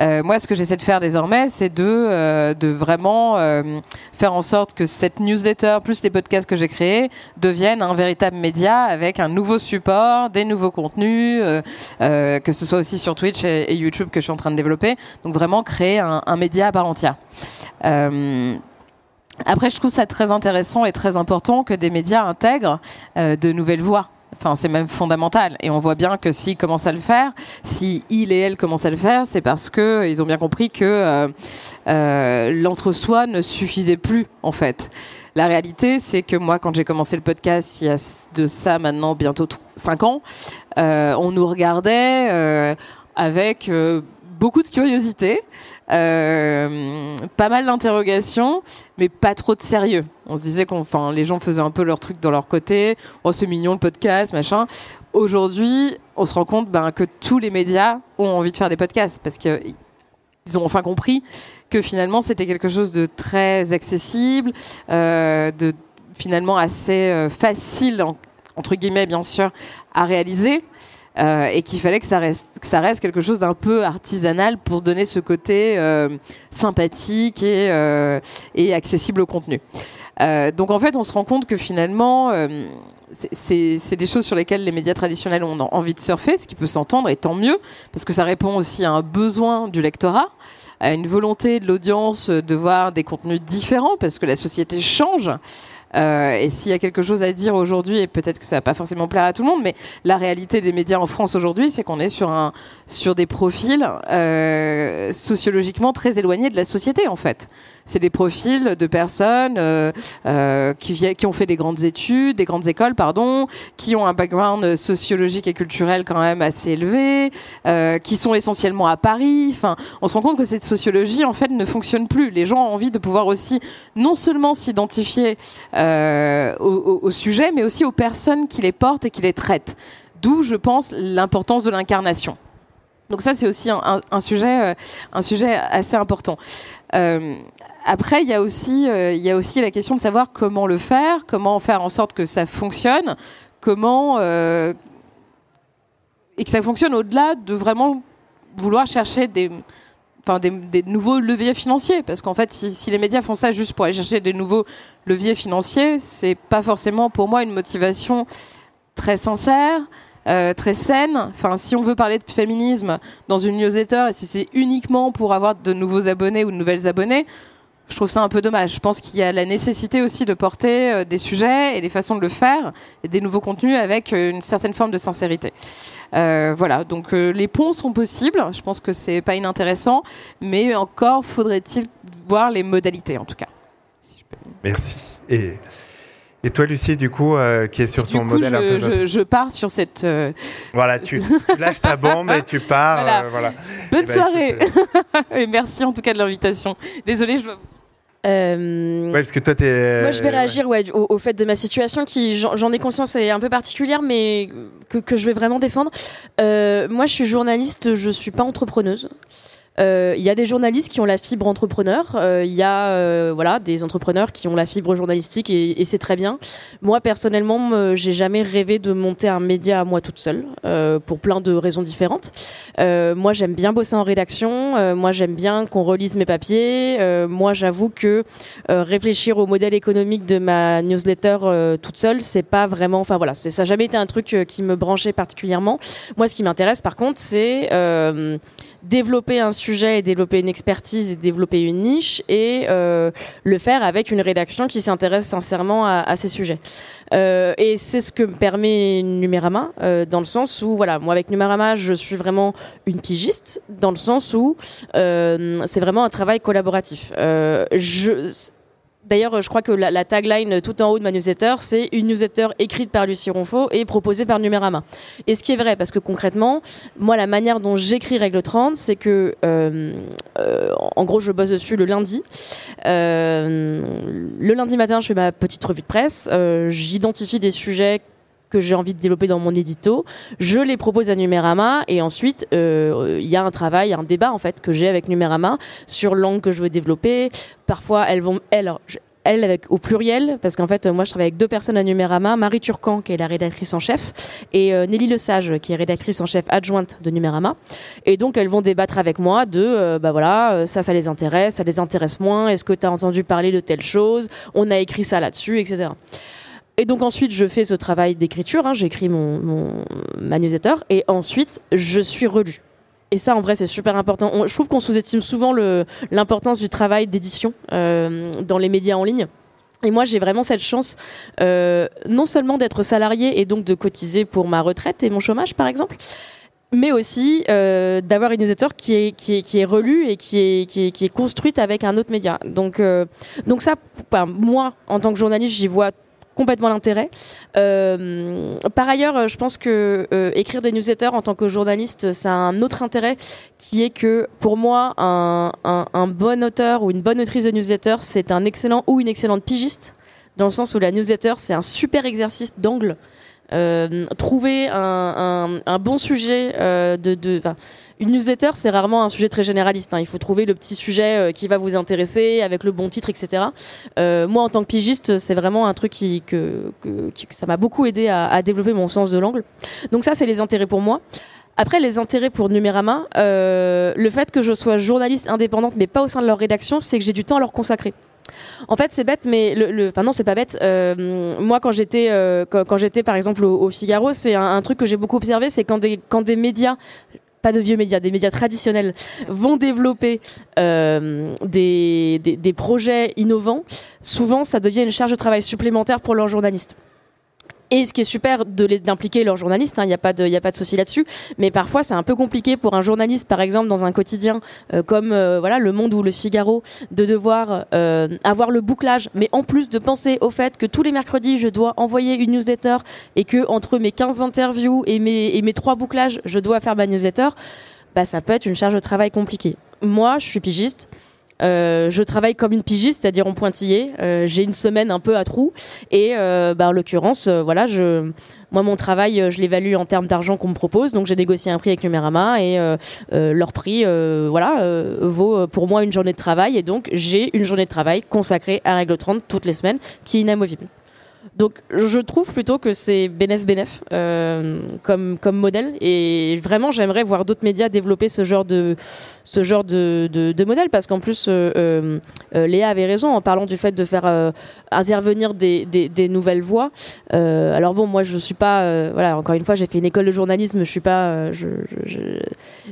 Euh, moi, ce que j'essaie de faire désormais, c'est de, euh, de vraiment euh, faire en sorte que cette newsletter, plus les podcasts que j'ai créés, deviennent un véritable média avec un nouveau support, des nouveaux contenus, que ce soit aussi sur Twitch et, et, YouTube que je suis en train de développer. Donc, vraiment créer un, un média à part entière. Après, je trouve ça très intéressant et très important que des médias intègrent de nouvelles voix. Enfin, c'est même fondamental. Et on voit bien que s'ils commencent à le faire, si il et elle commencent à le faire, c'est parce que ils ont bien compris que euh, euh, l'entre-soi ne suffisait plus, en fait. La réalité, c'est que moi, quand j'ai commencé le podcast, il y a de ça maintenant bientôt 5 ans, euh, on nous regardait avec beaucoup de curiosité, euh, pas mal d'interrogations, mais pas trop de sérieux. On se disait qu'on, enfin, les gens faisaient un peu leur truc dans leur côté. Oh, c'est mignon le podcast, machin. Aujourd'hui, on se rend compte ben, que tous les médias ont envie de faire des podcasts parce que ils ont enfin compris que finalement c'était quelque chose de très accessible, euh, de finalement assez euh, facile entre guillemets bien sûr à réaliser. Euh, et qu'il fallait que ça reste quelque chose d'un peu artisanal pour donner ce côté euh, sympathique et euh, et accessible au contenu. Donc en fait, on se rend compte que finalement c'est des choses sur lesquelles les médias traditionnels ont envie de surfer, ce qui peut s'entendre, et tant mieux, parce que ça répond aussi à un besoin du lectorat, à une volonté de l'audience de voir des contenus différents, parce que la société change. Euh, et s'il y a quelque chose à dire aujourd'hui, et peut-être que ça va pas forcément plaire à tout le monde, mais la réalité des médias en France aujourd'hui, c'est qu'on est sur un sur des profils euh, sociologiquement très éloignés de la société en fait. C'est des profils de personnes euh, euh, qui, qui ont fait des grandes études, des grandes écoles, pardon, qui ont un background sociologique et culturel quand même assez élevé, euh, qui sont essentiellement à Paris. Enfin, on se rend compte que cette sociologie en fait ne fonctionne plus. Les gens ont envie de pouvoir aussi non seulement s'identifier au sujet, mais aussi aux personnes qui les portent et qui les traitent. D'où, je pense, l'importance de l'incarnation. Donc ça, c'est aussi un, sujet, euh, un sujet assez important. Euh, après, il y a aussi, euh, il y a aussi la question de savoir comment le faire, comment faire en sorte que ça fonctionne, comment et que ça fonctionne au-delà de vraiment vouloir chercher des, enfin des, nouveaux leviers financiers, parce qu'en fait, si, si, les médias font ça juste pour aller chercher des nouveaux leviers financiers, c'est pas forcément pour moi une motivation très sincère. Euh, très saine. Enfin, si on veut parler de féminisme dans une newsletter et si c'est uniquement pour avoir de nouveaux abonnés ou de nouvelles abonnées, je trouve ça un peu dommage. Je pense qu'il y a la nécessité aussi de porter euh, des sujets et des façons de le faire et des nouveaux contenus avec euh, une certaine forme de sincérité. Voilà, donc les ponts sont possibles. Je pense que c'est pas inintéressant, mais encore faudrait-il voir les modalités en tout cas. Merci. Et toi, Lucie, du coup, euh, qui est sur ton coup, modèle je, un peu. je, je, pars sur cette. Euh... Voilà, tu, tu, lâches ta bombe et tu pars. Voilà. Euh, voilà. Bonne Eh ben, soirée. écoute, et merci en tout cas de l'invitation. Désolée, je dois. Euh, Ouais, parce que toi, t'es. Moi, je vais réagir ouais, au, au fait de ma situation qui, j'en ai conscience, est un peu particulière, mais que, que je vais vraiment défendre. Euh, moi, je suis journaliste, je suis pas entrepreneuse. Euh, Il y a des journalistes qui ont la fibre entrepreneur. Euh, Il y a euh, voilà des entrepreneurs qui ont la fibre journalistique et, c'est très bien. Moi personnellement, j'ai jamais rêvé de monter un média à moi toute seule pour plein de raisons différentes. Moi, j'aime bien bosser en rédaction. Moi, j'aime bien qu'on relise mes papiers. Moi, j'avoue que réfléchir au modèle économique de ma newsletter toute seule, c'est pas vraiment. Enfin voilà, ça n'a jamais été un truc qui me branchait particulièrement. Moi, ce qui m'intéresse, par contre, c'est développer un sujet et développer une expertise et développer une niche et euh, le faire avec une rédaction qui s'intéresse sincèrement à, à, ces sujets. Euh, et c'est ce que me permet Numérama, euh, dans le sens où, voilà, moi avec Numérama, je suis vraiment une pigiste, dans le sens où euh, c'est vraiment un travail collaboratif. Euh, je D'ailleurs, je crois que la, tagline tout en haut de ma newsletter, c'est une newsletter écrite par Lucie Ronfaux et proposée par Numérama. Et ce qui est vrai, parce que concrètement, moi, la manière dont j'écris Règle 30, c'est que, euh, euh, en gros, je bosse dessus le lundi. Euh, le lundi matin, je fais ma petite revue de presse. J'identifie des sujets que j'ai envie de développer dans mon édito, je les propose à Numérama et ensuite il euh, y a un travail, un débat en fait que j'ai avec Numérama sur l'angle que je veux développer. Parfois elles vont, elles, elle avec au pluriel parce qu'en fait moi je travaille avec deux personnes à Numérama, Marie Turcan qui est la rédactrice en chef et euh, Nelly Lesage qui est rédactrice en chef adjointe de Numérama et donc elles vont débattre avec moi de euh, bah voilà ça ça les intéresse, ça les intéresse moins, est-ce que tu as entendu parler de telle chose, on a écrit ça là-dessus, etc. Et donc ensuite, je fais ce travail d'écriture, hein, j'écris mon, mon, ma newsletter, et ensuite, je suis relue. et ça, en vrai, c'est super important. je trouve qu'on sous-estime souvent l'importance du travail d'édition euh, dans les médias en ligne. Et moi, j'ai vraiment cette chance, euh, non seulement d'être salarié et donc de cotiser pour ma retraite et mon chômage, par exemple, mais aussi euh, d'avoir une newsletter qui est, qui relue et qui est, construite avec un autre média. Donc, donc ça, moi, en tant que journaliste, j'y vois complètement l'intérêt. Euh, par ailleurs, je pense que euh, écrire des newsletters en tant que journaliste, ça a un autre intérêt qui est que pour moi, un, un, bon auteur ou une bonne autrice de newsletter, c'est un excellent ou une excellente pigiste, dans le sens où la newsletter, c'est un super exercice d'angle. Euh, trouver un, un, bon sujet de, de une newsletter, c'est rarement un sujet très généraliste. Hein. Il faut trouver le petit sujet euh, qui va vous intéresser, avec le bon titre, etc. Euh, moi, en tant que pigiste, c'est vraiment un truc qui, que, que, ça m'a beaucoup aidé à, à, développer mon sens de l'angle. Donc ça, c'est les intérêts pour moi. Après, les intérêts pour Numérama, euh, le fait que je sois journaliste indépendante, mais pas au sein de leur rédaction, c'est que j'ai du temps à leur consacrer. En fait, c'est bête, mais le, enfin non, c'est pas bête. Euh, moi, quand j'étais, euh, quand, j'étais par exemple au, Figaro, c'est un, truc que j'ai beaucoup observé, c'est quand des, médias pas de vieux médias, des médias traditionnels vont développer euh, des, projets innovants, souvent ça devient une charge de travail supplémentaire pour leurs journalistes. Et ce qui est super d'impliquer leurs journalistes, il hein, n'y a pas de, y a pas de souci là-dessus. Mais parfois, c'est un peu compliqué pour un journaliste, par exemple, dans un quotidien euh, comme euh, voilà Le Monde ou Le Figaro, de devoir euh, avoir le bouclage, mais en plus de penser au fait que tous les mercredis, je dois envoyer une newsletter et que entre mes 15 interviews et mes, et mes trois bouclages, je dois faire ma newsletter. Bah, ça peut être une charge de travail compliquée. Moi, je suis pigiste. Euh, je travaille comme une pigiste, c'est-à-dire en pointillé. Euh, j'ai une semaine un peu à trous et euh, bah, en l'occurrence, voilà, je, moi mon travail, je l'évalue en termes d'argent qu'on me propose, donc j'ai négocié un prix avec Numérama et leur prix, voilà, vaut pour moi une journée de travail et donc j'ai une journée de travail consacrée à Règle 30 toutes les semaines, qui est inamovible. Donc je trouve plutôt que c'est bénéf bénéf euh, comme comme modèle. Et vraiment j'aimerais voir d'autres médias développer ce genre de ce genre de, de, modèle. Parce qu'en plus euh, euh, Léa avait raison en parlant du fait de faire intervenir des, des, nouvelles voix. alors bon moi je suis pas voilà encore une fois j'ai fait une école de journalisme. Je suis pas je, je,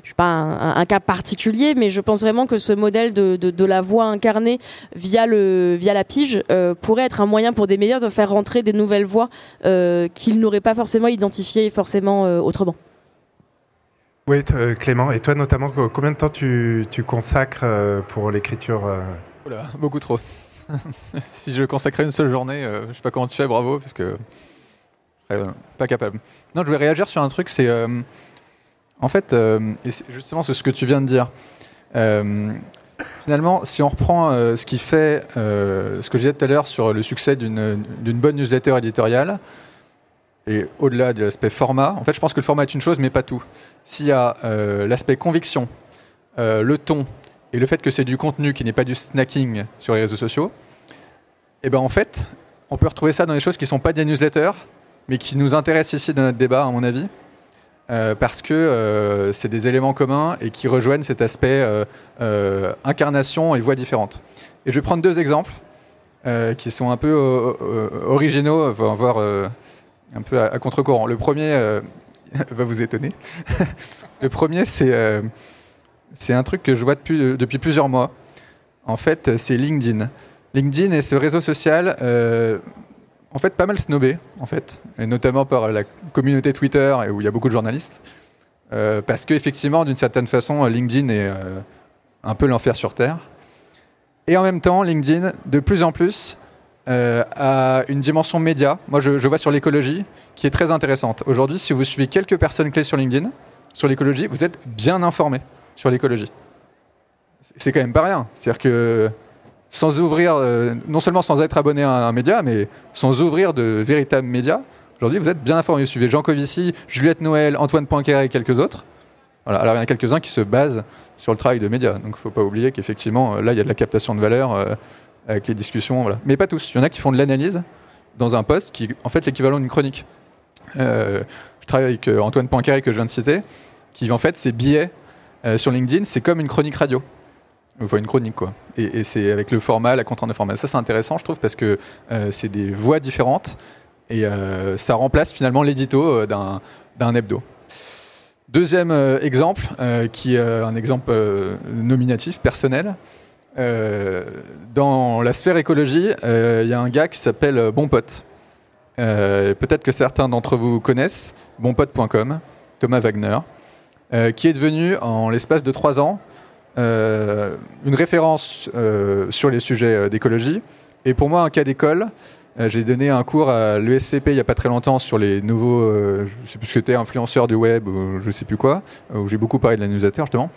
suis pas un, cas particulier. Mais je pense vraiment que ce modèle de, de, de la voix incarnée via le via la pige pourrait être un moyen pour des médias de faire rentrer des nouvelles voix euh, qu'ils n'auraient pas forcément identifiées forcément euh, autrement. Oui, euh, Clément, et toi notamment, combien de temps tu, consacres pour l'écriture Beaucoup trop. si je consacrais une seule journée, je sais pas comment tu fais, bravo, parce que pas capable. Non, je voulais réagir sur un truc, c'est en fait, et justement c'est ce que tu viens de dire. Finalement, si on reprend euh, ce qui fait, euh, ce que je disais tout à l'heure sur le succès d'une bonne newsletter éditoriale, et au-delà de l'aspect format, en fait, je pense que le format est une chose, mais pas tout. S'il y a euh, l'aspect conviction, le ton, et le fait que c'est du contenu qui n'est pas du snacking sur les réseaux sociaux, eh ben en fait, on peut retrouver ça dans des choses qui ne sont pas des newsletters, mais qui nous intéressent ici dans notre débat, à mon avis. Euh, parce que euh, c'est des éléments communs et qui rejoignent cet aspect euh, incarnation et voix différentes. Et je vais prendre deux exemples qui sont un peu originaux, voire un peu à, contre-courant. Le premier va vous étonner. Le premier, c'est c'est un truc que je vois depuis, depuis plusieurs mois. En fait, c'est LinkedIn. LinkedIn est ce réseau social en fait pas mal snobé, en fait, et notamment par la communauté Twitter où il y a beaucoup de journalistes, euh, parce qu'effectivement, d'une certaine façon, LinkedIn est euh, un peu l'enfer sur terre. Et en même temps, LinkedIn, de plus en plus, euh, a une dimension média. Moi, je, je vois sur l'écologie, qui est très intéressante. Aujourd'hui, si vous suivez quelques personnes clés sur LinkedIn, sur l'écologie, vous êtes bien informé sur l'écologie. C'est quand même pas rien. C'est-à-dire que sans ouvrir, euh, non seulement sans être abonné à un, média, mais sans ouvrir de véritables médias. Aujourd'hui, vous êtes bien informé. Vous suivez Jean Covici, Juliette Noël, Antoine Poincaré et quelques autres. Voilà. Alors, il y en a quelques-uns qui se basent sur le travail de médias. Donc, il ne faut pas oublier qu'effectivement, euh, là, il y a de la captation de valeur euh, avec les discussions. Voilà. Mais pas tous. Il y en a qui font de l'analyse dans un poste qui est en fait l'équivalent d'une chronique. je travaille avec Antoine Poincaré, que je viens de citer, qui en fait ses billets sur LinkedIn, c'est comme une chronique radio. Enfin, une chronique, quoi. Et, c'est avec le format, la contrainte de format. Ça, c'est intéressant, je trouve, parce que euh, c'est des voix différentes et euh, ça remplace finalement l'édito euh, d'un hebdo. Deuxième exemple, qui est un exemple nominatif, personnel. dans la sphère écologie, il y a un gars qui s'appelle Bon Pote. Peut-être que certains d'entre vous connaissent bonpote.com, Thomas Wagner, qui est devenu en l'espace de trois ans une référence sur les sujets d'écologie et pour moi un cas d'école euh, j'ai donné un cours à l'ESCP il n'y a pas très longtemps sur les nouveaux, euh, je sais plus ce que c'était, influenceurs du web ou je sais plus quoi, euh, où j'ai beaucoup parlé de la newsletter justement.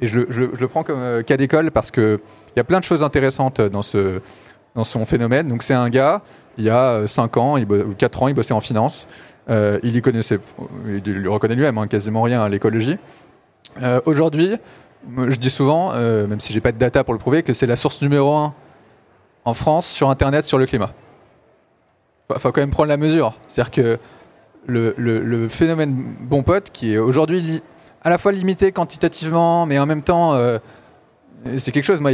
Et je, le prends comme cas d'école parce qu'il y a plein de choses intéressantes dans, ce, dans son phénomène. Donc c'est un gars, il y a 5 ans il ou 4 ans, il bossait en finance. il y connaissait, il reconnaît lui-même hein, quasiment rien à l'écologie. Aujourd'hui, je dis souvent, même si j'ai pas de data pour le prouver, que c'est la source numéro 1 en France sur Internet sur le climat il faut quand même prendre la mesure. C'est-à-dire que le, phénomène bon pote, qui est aujourd'hui à la fois limité quantitativement, mais en même temps, euh, c'est quelque chose. Moi,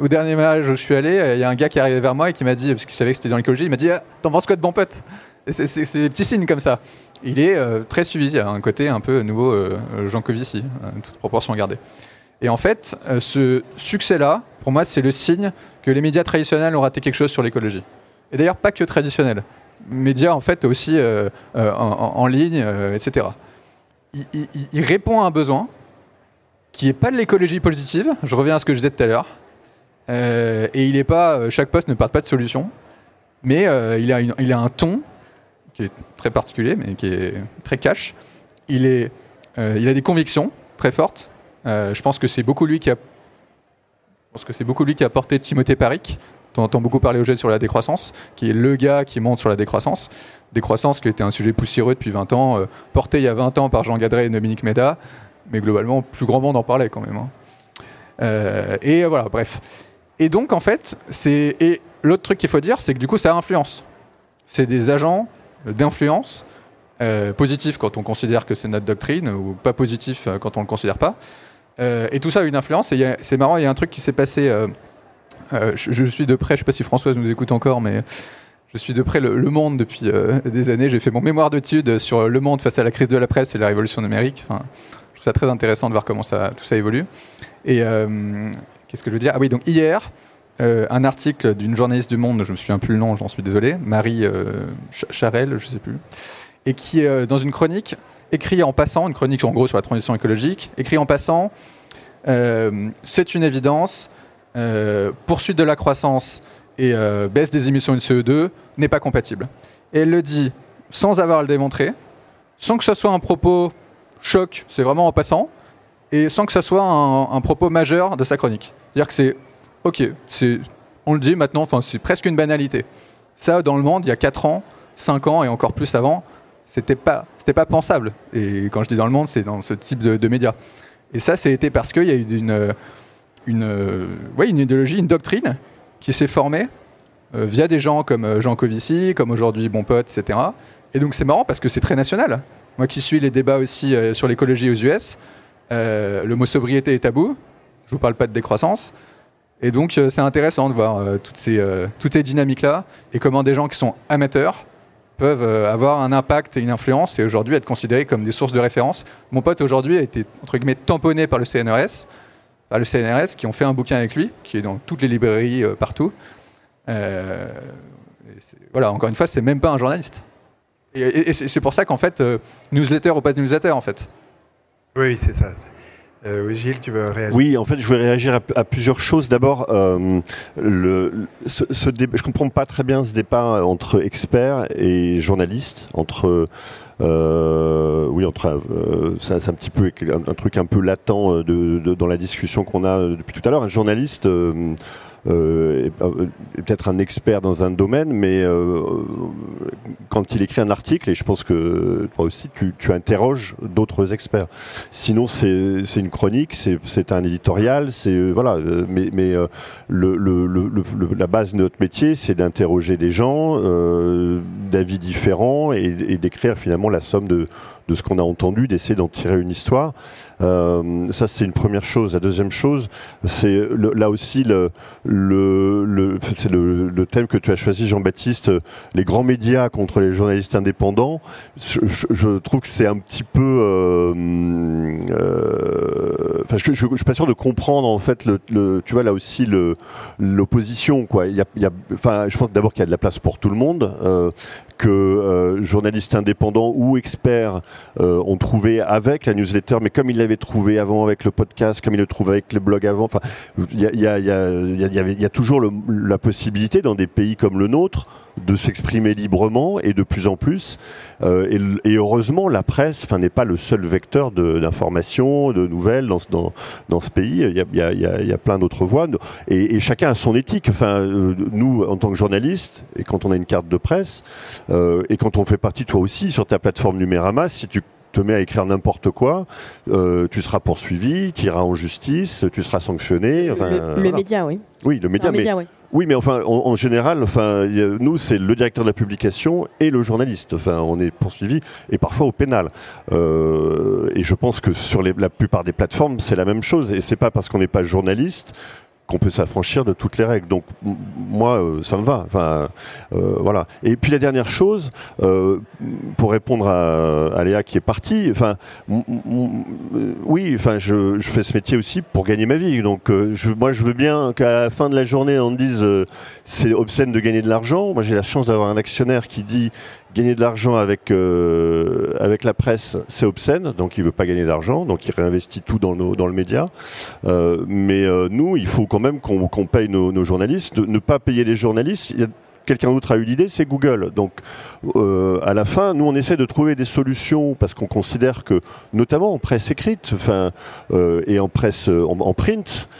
au dernier match où je suis allé, il y a un gars qui est arrivé vers moi et qui m'a dit, parce qu'il savait que c'était dans l'écologie, il m'a dit ah, T'en penses quoi de bon pote? C'est des petits signes comme ça. Il est euh, très suivi. Il y a un côté un peu nouveau euh, Jean Covici, toute proportion gardée. Et en fait, ce succès-là, pour moi, c'est le signe que les médias traditionnels ont raté quelque chose sur l'écologie. Et d'ailleurs, pas que traditionnel. Médias, en fait, aussi euh, euh, en, ligne, euh, etc. Il, répond à un besoin qui n'est pas de l'écologie positive. Je reviens à ce que je disais tout à l'heure. et il est pas, chaque poste ne part pas de solution, mais il a un ton qui est très particulier, mais qui est très cash. Il, est, il a des convictions très fortes. je pense que c'est beaucoup lui qui a je que c'est beaucoup lui qui a porté Timothée Paric on entend beaucoup parler au jet sur la décroissance, qui est le gars qui monte sur la décroissance. Décroissance qui était un sujet poussiéreux depuis 20 ans, euh, porté il y a 20 ans par Jean Gadret et Dominique Méda, mais globalement, plus grand monde en parlait quand même. Hein. Euh, et voilà, bref. Et donc, en fait, c'est. Et l'autre truc qu'il faut dire, c'est que du coup, ça influence. C'est des agents d'influence, euh, positifs quand on considère que c'est notre doctrine, ou pas positifs quand on ne le considère pas. et tout ça a une influence. Et c'est marrant, il y a un truc qui s'est passé euh, je, suis de près, je ne sais pas si Françoise nous écoute encore, mais je suis de près le, Monde depuis euh, des années. J'ai fait mon mémoire d'études sur Le Monde face à la crise de la presse et la révolution numérique. Enfin, je trouve ça très intéressant de voir comment tout ça évolue. Et euh, qu'est-ce que je veux dire? Ah oui, donc hier, un article d'une journaliste du Monde, je me souviens plus le nom, j'en suis désolé, Marie Charel, je sais plus, et qui, dans une chronique, écrit en passant, une chronique en gros sur la transition écologique, écrit en passant, c'est une évidence, euh, poursuite de la croissance et euh, baisse des émissions de CO2 n'est pas compatible. Et elle le dit sans avoir à le démontrer, sans que ce soit un propos choc, c'est vraiment en passant, et sans que ce soit un, propos majeur de sa chronique. C'est-à-dire que c'est ok, on le dit maintenant, c'est presque une banalité. Ça, dans le monde, il y a 4 ans, 5 ans et encore plus avant, c'était pas, pas pensable. Et quand je dis dans le monde, c'est dans ce type de, de médias. Et ça, c'était parce qu'il y a eu une, une, euh, une idéologie, une doctrine qui s'est formée euh, via des gens comme euh, Jean Covici, comme aujourd'hui Bon Pote, etc. Et donc c'est marrant parce que c'est très national. Moi qui suis les débats aussi sur l'écologie aux US, le mot sobriété est tabou. Je vous parle pas de décroissance. Et donc c'est intéressant de voir toutes ces, toutes ces dynamiques-là et comment des gens qui sont amateurs peuvent avoir un impact et une influence et aujourd'hui être considérés comme des sources de référence. Mon pote aujourd'hui a été entre guillemets tamponné par le CNRS le CNRS qui ont fait un bouquin avec lui, qui est dans toutes les librairies euh, partout. Euh, voilà, encore une fois, c'est même pas un journaliste. Et, c'est pour ça qu'en fait, euh, newsletter ou pas newsletter, en fait. Oui, c'est ça. Oui, Gilles, tu veux réagir? Oui, en fait, je veux réagir à, plusieurs choses. D'abord, le, ce, ce je comprends pas très bien ce débat entre experts et journalistes, entre euh, oui, entre euh, c'est un petit peu un, truc un peu latent euh, dans la discussion qu'on a depuis tout à l'heure. Un journaliste euh, est, peut-être un expert dans un domaine, mais euh, quand il écrit un article, et je pense que toi aussi, tu, tu interroges d'autres experts. Sinon, c'est une chronique, c'est un éditorial, c'est voilà. Mais, mais le, le, le, la base de notre métier, c'est d'interroger des gens d'avis différents et, et d'écrire finalement la somme de de ce qu'on a entendu, d'essayer d'en tirer une histoire. ça, c'est une première chose. La deuxième chose, c'est là aussi le, le, le thème que tu as choisi, Jean-Baptiste, les grands médias contre les journalistes indépendants. Je, trouve que c'est un petit peu. Euh, euh, je, je, je, suis pas sûr de comprendre en fait le, le tu vois là aussi l'opposition y a, je pense d'abord qu'il y a de la place pour tout le monde. Euh, que euh, journalistes indépendants ou experts euh, ont trouvé avec la newsletter, mais comme ils l'avaient trouvé avant avec le podcast, comme ils le trouvent avec le blog avant. Enfin, il y a, y, a, y, a, y a, toujours le, la possibilité dans des pays comme le nôtre de s'exprimer librement et de plus en plus. Euh, et, et, heureusement, la presse n'est pas le seul vecteur d'information, de, de, nouvelles dans, dans, dans, ce pays. Il y a, il y a, il y a plein d'autres voies. Et, et, chacun a son éthique. Enfin, euh, nous, en tant que journalistes, et quand on a une carte de presse, euh, et quand on fait partie, toi aussi, sur ta plateforme Numérama, si tu te mets à écrire n'importe quoi, euh, tu seras poursuivi, tu iras en justice, tu seras sanctionné. Enfin, le, le voilà. média, oui. Oui, le média. média mais, oui. Oui, mais enfin, en, général, enfin, nous, c'est le directeur de la publication et le journaliste. Enfin, on est poursuivi et parfois au pénal. Euh, et je pense que sur les, la plupart des plateformes, c'est la même chose. Et c'est pas parce qu'on n'est pas journaliste qu'on peut s'affranchir de toutes les règles. Donc moi, euh, ça me va. Enfin, euh, voilà. Et puis la dernière chose, euh, pour répondre à, à, Léa qui est partie, enfin, oui, enfin, je, fais ce métier aussi pour gagner ma vie. Donc moi, je veux bien qu'à la fin de la journée, on me dise c'est obscène de gagner de l'argent. Moi, j'ai la chance d'avoir un actionnaire qui dit gagner de l'argent avec euh, avec la presse, c'est obscène, donc il veut pas gagner d'argent, donc il réinvestit tout dans le dans le média. Euh, mais euh, nous, il faut quand même qu'on qu paye nos, nos, journalistes, de, ne pas payer les journalistes. Quelqu'un d'autre a eu l'idée, c'est Google. Donc, à la fin, nous, on essaie de trouver des solutions parce qu'on considère que, notamment en presse écrite, et en presse en, print,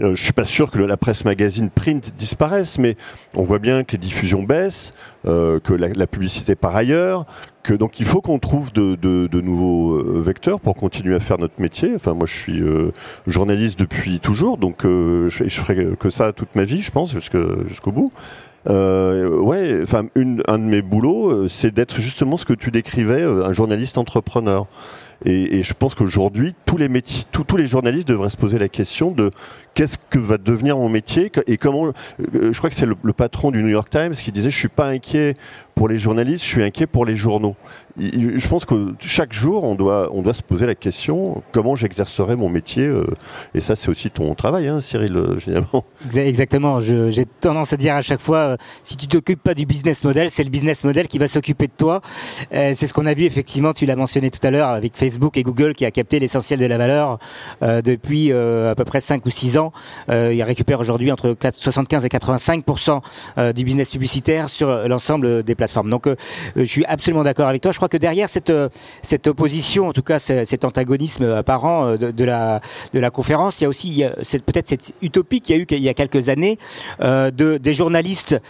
je suis pas sûr que la presse magazine print disparaisse, mais on voit bien que les diffusions baissent, euh, que la, la, publicité par ailleurs, que donc il faut qu'on trouve de, nouveaux euh, vecteurs pour continuer à faire notre métier. Enfin, moi, je suis euh, journaliste depuis toujours, donc euh, je, je, ferai que ça toute ma vie, je pense, jusqu'au bout. Euh, ouais, enfin, un de mes boulots, c'est d'être justement ce que tu décrivais, un journaliste entrepreneur. Et, je pense qu'aujourd'hui, tous les métiers, tous, les journalistes devraient se poser la question de qu'est-ce que va devenir mon métier et comment. Euh, je crois que c'est le, le, patron du New York Times qui disait je suis pas inquiet pour les journalistes, je suis inquiet pour les journaux. Je pense que chaque jour, on doit, on doit se poser la question comment j'exercerai mon métier. Euh, et ça, c'est aussi ton travail, hein, Cyril, euh, finalement. Exactement. J'ai tendance à dire à chaque fois, si tu t'occupes pas du business model, c'est le business model qui va s'occuper de toi. c'est ce qu'on a vu effectivement. Tu l'as mentionné tout à l'heure avec Facebook et Google qui a capté l'essentiel de la valeur euh, depuis euh, à peu près 5 ou 6 ans. Euh, il récupère aujourd'hui entre 4, 75 et 85% du business publicitaire sur l'ensemble des plateformes. Donc je suis absolument d'accord avec toi. Je crois que derrière cette cette opposition, en tout cas cet antagonisme apparent de, de la de la conférence, il y a aussi peut-être cette utopie qu'il y a eu il y a quelques années de des journalistes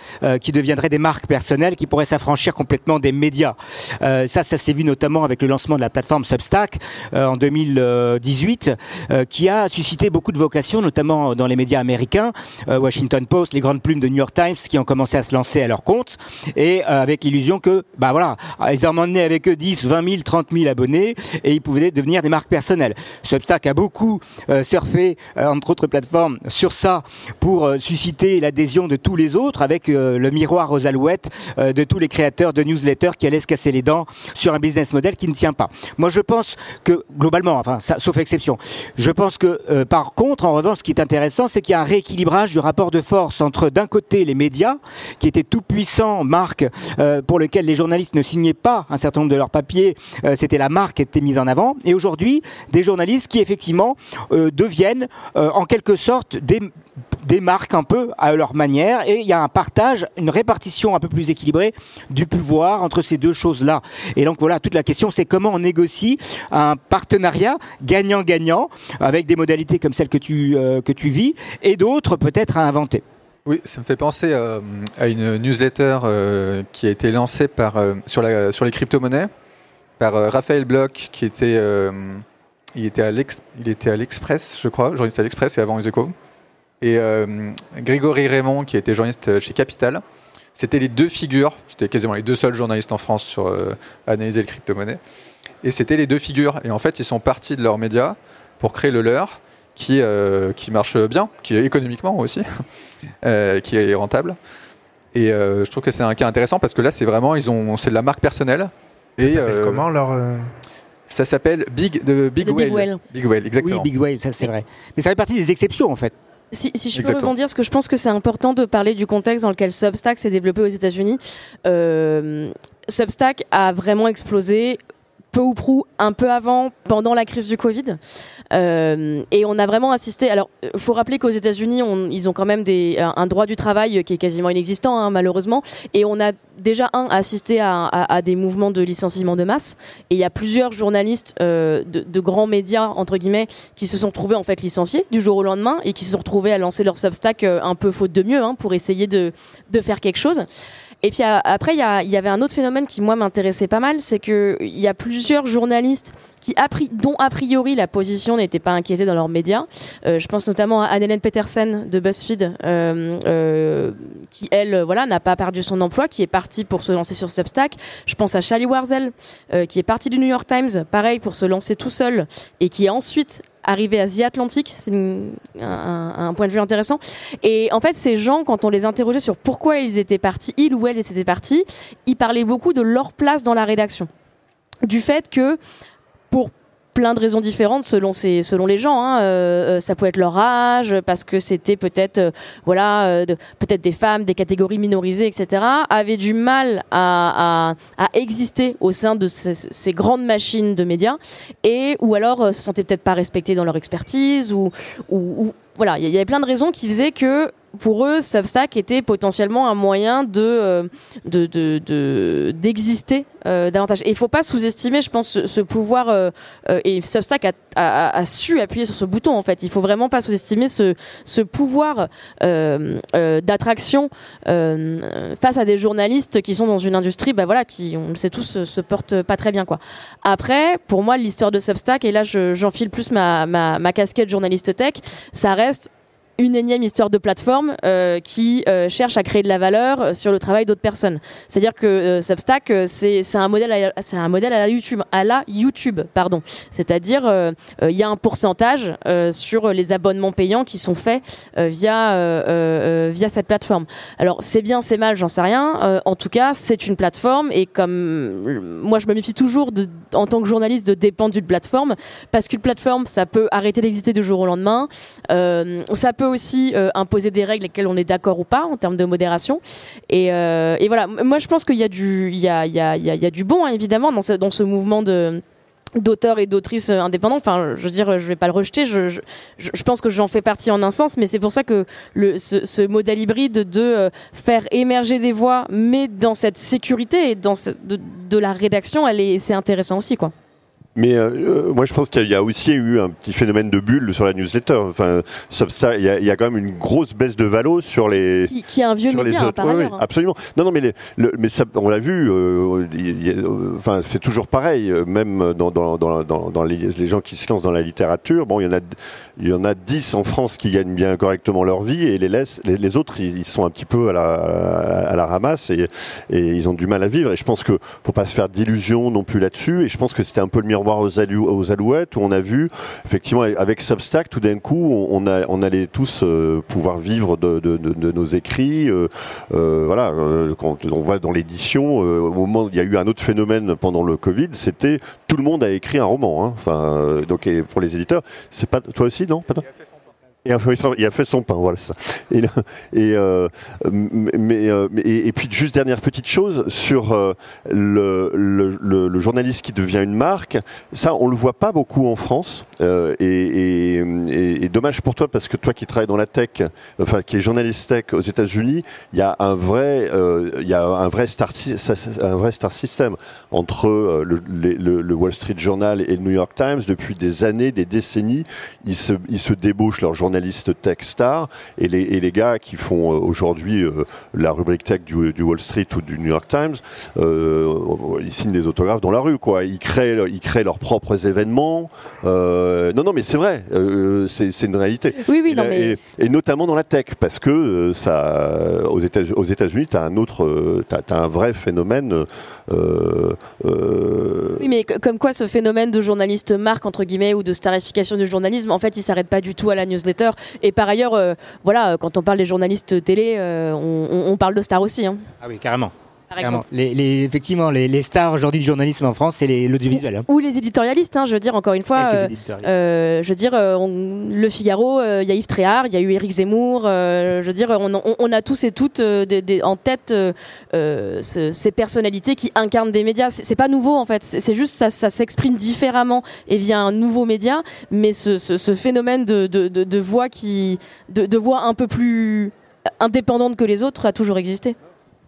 qui deviendraient des marques personnelles qui pourraient s'affranchir complètement des médias. ça, ça s'est vu notamment avec le lancement de la plateforme Substack euh, en 2018, euh, qui a suscité beaucoup de vocations, notamment dans les médias américains, euh, Washington Post, les grandes plumes de New York Times, qui ont commencé à se lancer à leur compte, et avec l'illusion que, bah voilà, ils ont emmené avec eux 10, 20 000, 30 000 abonnés, et ils pouvaient devenir des marques personnelles. Substack a beaucoup surfé, entre autres plateformes, sur ça pour susciter l'adhésion de tous les autres, avec le miroir aux alouettes de tous les créateurs de newsletters qui allaient se casser les dents sur un business model qui ne tient pas. Moi, je pense que globalement, enfin, ça, sauf exception, je pense que euh, par contre, en revanche, ce qui est intéressant, c'est qu'il y a un rééquilibrage du rapport de force entre d'un côté les médias, qui étaient tout puissants, marques euh, pour lesquelles les journalistes ne signaient pas un certain nombre de leurs papiers, euh, c'était la marque qui était mise en avant, et aujourd'hui des journalistes qui effectivement deviennent en quelque sorte des des marques un peu à leur manière et il y a un partage, une répartition un peu plus équilibrée du pouvoir entre ces deux choses-là. Et donc voilà, toute la question c'est comment on négocie un partenariat gagnant-gagnant avec des modalités comme celles que tu, euh, que tu vis et d'autres peut-être à inventer. Oui, ça me fait penser euh, à une newsletter euh, qui a été lancée par, sur, la, sur les crypto-monnaies par Raphaël Bloch qui était, il était à l'Express, je crois, journaliste à l'Express et avant les échos et euh, Grégory Raymond, qui était journaliste chez Capital. C'était les deux figures, c'était quasiment les deux seuls journalistes en France sur euh, analyser le crypto-monnaie. Et c'était les deux figures. Et en fait, ils sont partis de leurs médias pour créer le leur, qui, qui marche bien, qui est économiquement aussi, qui est rentable. Et je trouve que c'est un cas intéressant parce que là, c'est vraiment, ils ont, c'est de la marque personnelle. Et comment leur ça s'appelle Big, de Big, Whale. Big Whale. exactement. Oui, Big Whale, ça c'est vrai. Mais ça fait partie des exceptions en fait. Si, si, je peux rebondir, parce que je pense que c'est important de parler du contexte dans lequel Substack s'est développé aux États-Unis. Euh, Substack a vraiment explosé peu ou prou un peu avant, pendant la crise du Covid. Euh, et on a vraiment assisté. Alors, il faut rappeler qu'aux États-Unis, ils ont quand même des, un, droit du travail qui est quasiment inexistant, hein, malheureusement. Et on a déjà un assisté à, à, à, des mouvements de licenciement de masse. Et il y a plusieurs journalistes euh, de, de, grands médias entre guillemets qui se sont trouvés en fait licenciés du jour au lendemain et qui se sont retrouvés à lancer leur Substack euh, un peu faute de mieux hein, pour essayer de, de faire quelque chose. Et puis après, il y, y, avait un autre phénomène qui moi m'intéressait pas mal, c'est que il y a plusieurs journalistes qui dont a priori la position n'était pas inquiétée dans leurs médias. Euh, je pense notamment à Anne-Hélène Petersen de BuzzFeed, euh, euh, qui elle, voilà, n'a pas perdu son emploi, qui est partie pour se lancer sur Substack. Je pense à Charlie Warzel, euh, qui est parti du New York Times, pareil pour se lancer tout seul, et qui est ensuite arrivé à The Atlantic, c'est un, un, point de vue intéressant. Et en fait, ces gens, quand on les interrogeait sur pourquoi ils étaient partis, ils ou elles étaient partis, ils parlaient beaucoup de leur place dans la rédaction. Du fait que pour plein de raisons différentes selon selon les gens. Hein. Euh, euh, ça peut être leur âge, parce que c'était peut-être euh, voilà peut-être des femmes, des catégories minorisées, etc. avaient du mal à, à, exister au sein de ces, grandes machines de médias et ou alors se sentaient peut-être pas respectés dans leur expertise ou, ou, voilà, il y avait plein de raisons qui faisaient que pour eux, Substack était potentiellement un moyen de euh, d'exister de, de, euh, davantage. Et il faut pas sous-estimer, je pense, ce, pouvoir. Euh, et Substack a, su appuyer sur ce bouton. En fait, il faut vraiment pas sous-estimer ce, pouvoir d'attraction face à des journalistes qui sont dans une industrie, bah voilà, qui on le sait tous, se, portent pas très bien. Après, pour moi, l'histoire de Substack, et là, j'enfile plus ma, ma, ma casquette journaliste tech, ça reste une énième histoire de plateforme euh, qui euh, cherche à créer de la valeur euh, sur le travail d'autres personnes. C'est-à-dire que Substack, c'est un modèle, c'est un modèle à la YouTube, à la YouTube, pardon. C'est-à-dire, il y a un pourcentage sur les abonnements payants qui sont faits via via cette plateforme. Alors c'est bien, c'est mal, j'en sais rien. en tout cas, c'est une plateforme et comme moi, je me méfie toujours en tant que journaliste de dépendre d'une plateforme parce qu'une plateforme, ça peut arrêter d'exister du jour au lendemain. ça peut aussi euh, imposer des règles lesquelles on est d'accord ou pas en termes de modération. Et, euh, et voilà, moi je pense qu'il y a du, y a, y a, y a du bon hein, évidemment dans ce, dans ce mouvement de d'auteurs et d'autrices indépendants. Enfin, je veux dire, je vais pas le rejeter. Je, je, je pense que j'en fais partie en un sens, mais c'est pour ça que le, ce, modèle hybride de euh, faire émerger des voix, mais dans cette sécurité et dans de, de la rédaction, elle est, c'est intéressant aussi, quoi. Mais euh, euh, moi, je pense qu'il y, a aussi eu un petit phénomène de bulle sur la newsletter. Enfin, il y, a, il y a quand même une grosse baisse de valo sur les. Qui, qui est un vieux média, hein, par oui, ailleurs. Oui, absolument. Non, non, mais, les, le, mais ça, on l'a vu. Euh, y a, enfin, c'est toujours pareil. Même dans, dans, dans, dans, dans les, les, gens qui se lancent dans la littérature, bon, il y en a, il y en a 10 en France qui gagnent bien correctement leur vie, et les, laissent, les, autres, ils, sont un petit peu à la, ramasse et, ils ont du mal à vivre. Et je pense que faut pas se faire d'illusions non plus là-dessus. Et je pense que c'était un peu le miroir aux, alou aux alouettes où on a vu effectivement avec Substack tout d'un coup on, allait tous euh, pouvoir vivre de, nos écrits euh, euh, voilà quand on voit dans l'édition au moment où il y a eu un autre phénomène pendant le Covid c'était tout le monde a écrit un roman hein. enfin donc pour les éditeurs c'est pas toi aussi non Pardon il a, fait, son pain, voilà ça. Et, puis juste dernière petite chose sur euh, le, journaliste qui devient une marque. Ça, on le voit pas beaucoup en France. Euh, et, dommage pour toi parce que toi qui travailles dans la tech, enfin qui est journaliste tech aux États-Unis, il y a un vrai, euh, il y a un vrai star, un vrai star system entre le, le, Wall Street Journal et le New York Times depuis des années, des décennies. Ils se, ils se débauchent leurs journalistes journalistes tech stars et les, et les gars qui font aujourd'hui la rubrique tech du, du, Wall Street ou du New York Times, ils signent des autographes dans la rue, quoi. Ils créent, ils créent leurs propres événements. non, non, mais c'est vrai, c'est une réalité. Oui, oui, et, non, mais... et, notamment dans la tech, parce que ça, aux États-Unis, aux États-Unis, t'as un autre, t'as as un vrai phénomène. Oui, mais comme quoi ce phénomène de journaliste marque entre guillemets ou de starification du journalisme, en fait, il s'arrête pas du tout à la newsletter. Et par ailleurs, voilà, quand on parle des journalistes télé, on, on, parle de stars aussi. Hein. Ah oui, carrément. Les, les, effectivement, les, les stars aujourd'hui du journalisme en France, c'est l'audiovisuel. Hein. Ou, les éditorialistes, hein, je veux dire, encore une fois. Euh, euh, je veux dire, euh, Le Figaro, il y a Yves Tréhard, il y a eu Éric Zemmour. je veux dire, on, on, on, a tous et toutes des, des, en tête ces personnalités qui incarnent des médias. C'est pas nouveau, en fait. C'est juste, ça, ça s'exprime différemment et via un nouveau média. Mais ce, ce, ce phénomène de, de, de, de voix qui, de voix un peu plus indépendante que les autres a toujours existé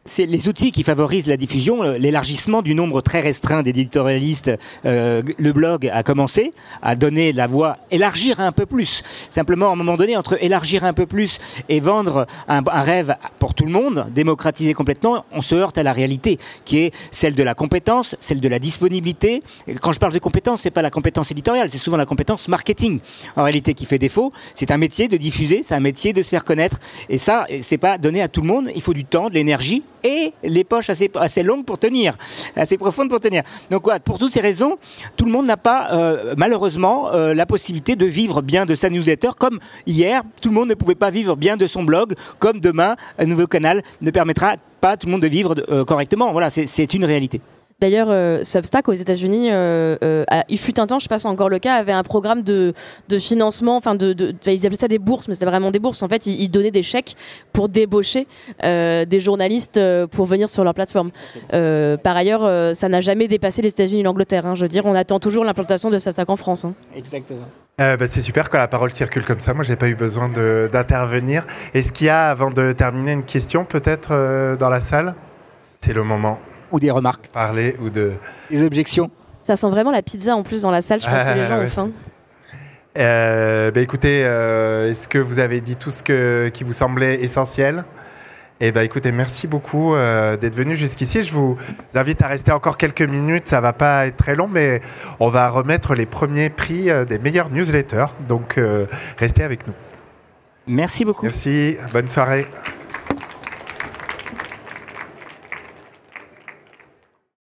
c'est les outils qui favorisent la diffusion, l'élargissement du nombre très restreint d'éditorialistes. Euh, le blog a commencé à donner la voix, élargir un peu plus. Simplement, à un moment donné, entre élargir un peu plus et vendre un, rêve pour tout le monde, démocratiser complètement, on se heurte à la réalité, qui est celle de la compétence, celle de la disponibilité. Quand je parle de compétence, c'est pas la compétence éditoriale, c'est souvent la compétence marketing. En réalité, qui fait défaut, c'est un métier de diffuser, c'est un métier de se faire connaître. Et ça, c'est pas donné à tout le monde. Il faut du temps, de l'énergie et les poches assez, assez longues pour tenir, assez profondes pour tenir. Donc quoi, pour toutes ces raisons, tout le monde n'a pas euh, malheureusement euh, la possibilité de vivre bien de sa newsletter comme hier, tout le monde ne pouvait pas vivre bien de son blog, comme demain, un nouveau canal ne permettra pas à tout le monde de vivre euh, correctement. Voilà, c'est une réalité. D'ailleurs, euh, Substack aux États-Unis, euh, euh, il fut un temps, je sais pas si c'est encore le cas, avait un programme de, de financement, enfin de, de, ils appelaient ça des bourses, mais c'était vraiment des bourses. En fait, ils, ils donnaient des chèques pour débaucher euh, des journalistes euh, pour venir sur leur plateforme. Euh, par ailleurs, ça n'a jamais dépassé les États-Unis et l'Angleterre. Hein, je veux dire, on attend toujours l'implantation de Substack en France. Hein. Exactement. bah, c'est super quand la parole circule comme ça. Moi, j'ai pas eu besoin d'intervenir. Est-ce qu'il y a, avant de terminer, une question peut-être dans la salle? C'est le moment ou des remarques Parler ou de... Des objections Ça sent vraiment la pizza en plus dans la salle, je pense que les gens ouais, ont faim. Euh, bah écoutez, euh, est-ce que vous avez dit tout ce que, qui vous semblait essentiel? Eh ben, écoutez, merci beaucoup euh, d'être venu jusqu'ici. Je vous invite à rester encore quelques minutes. Ça va pas être très long, mais on va remettre les premiers prix euh, des meilleurs newsletters. Donc, euh, restez avec nous. Merci beaucoup. Merci. Bonne soirée.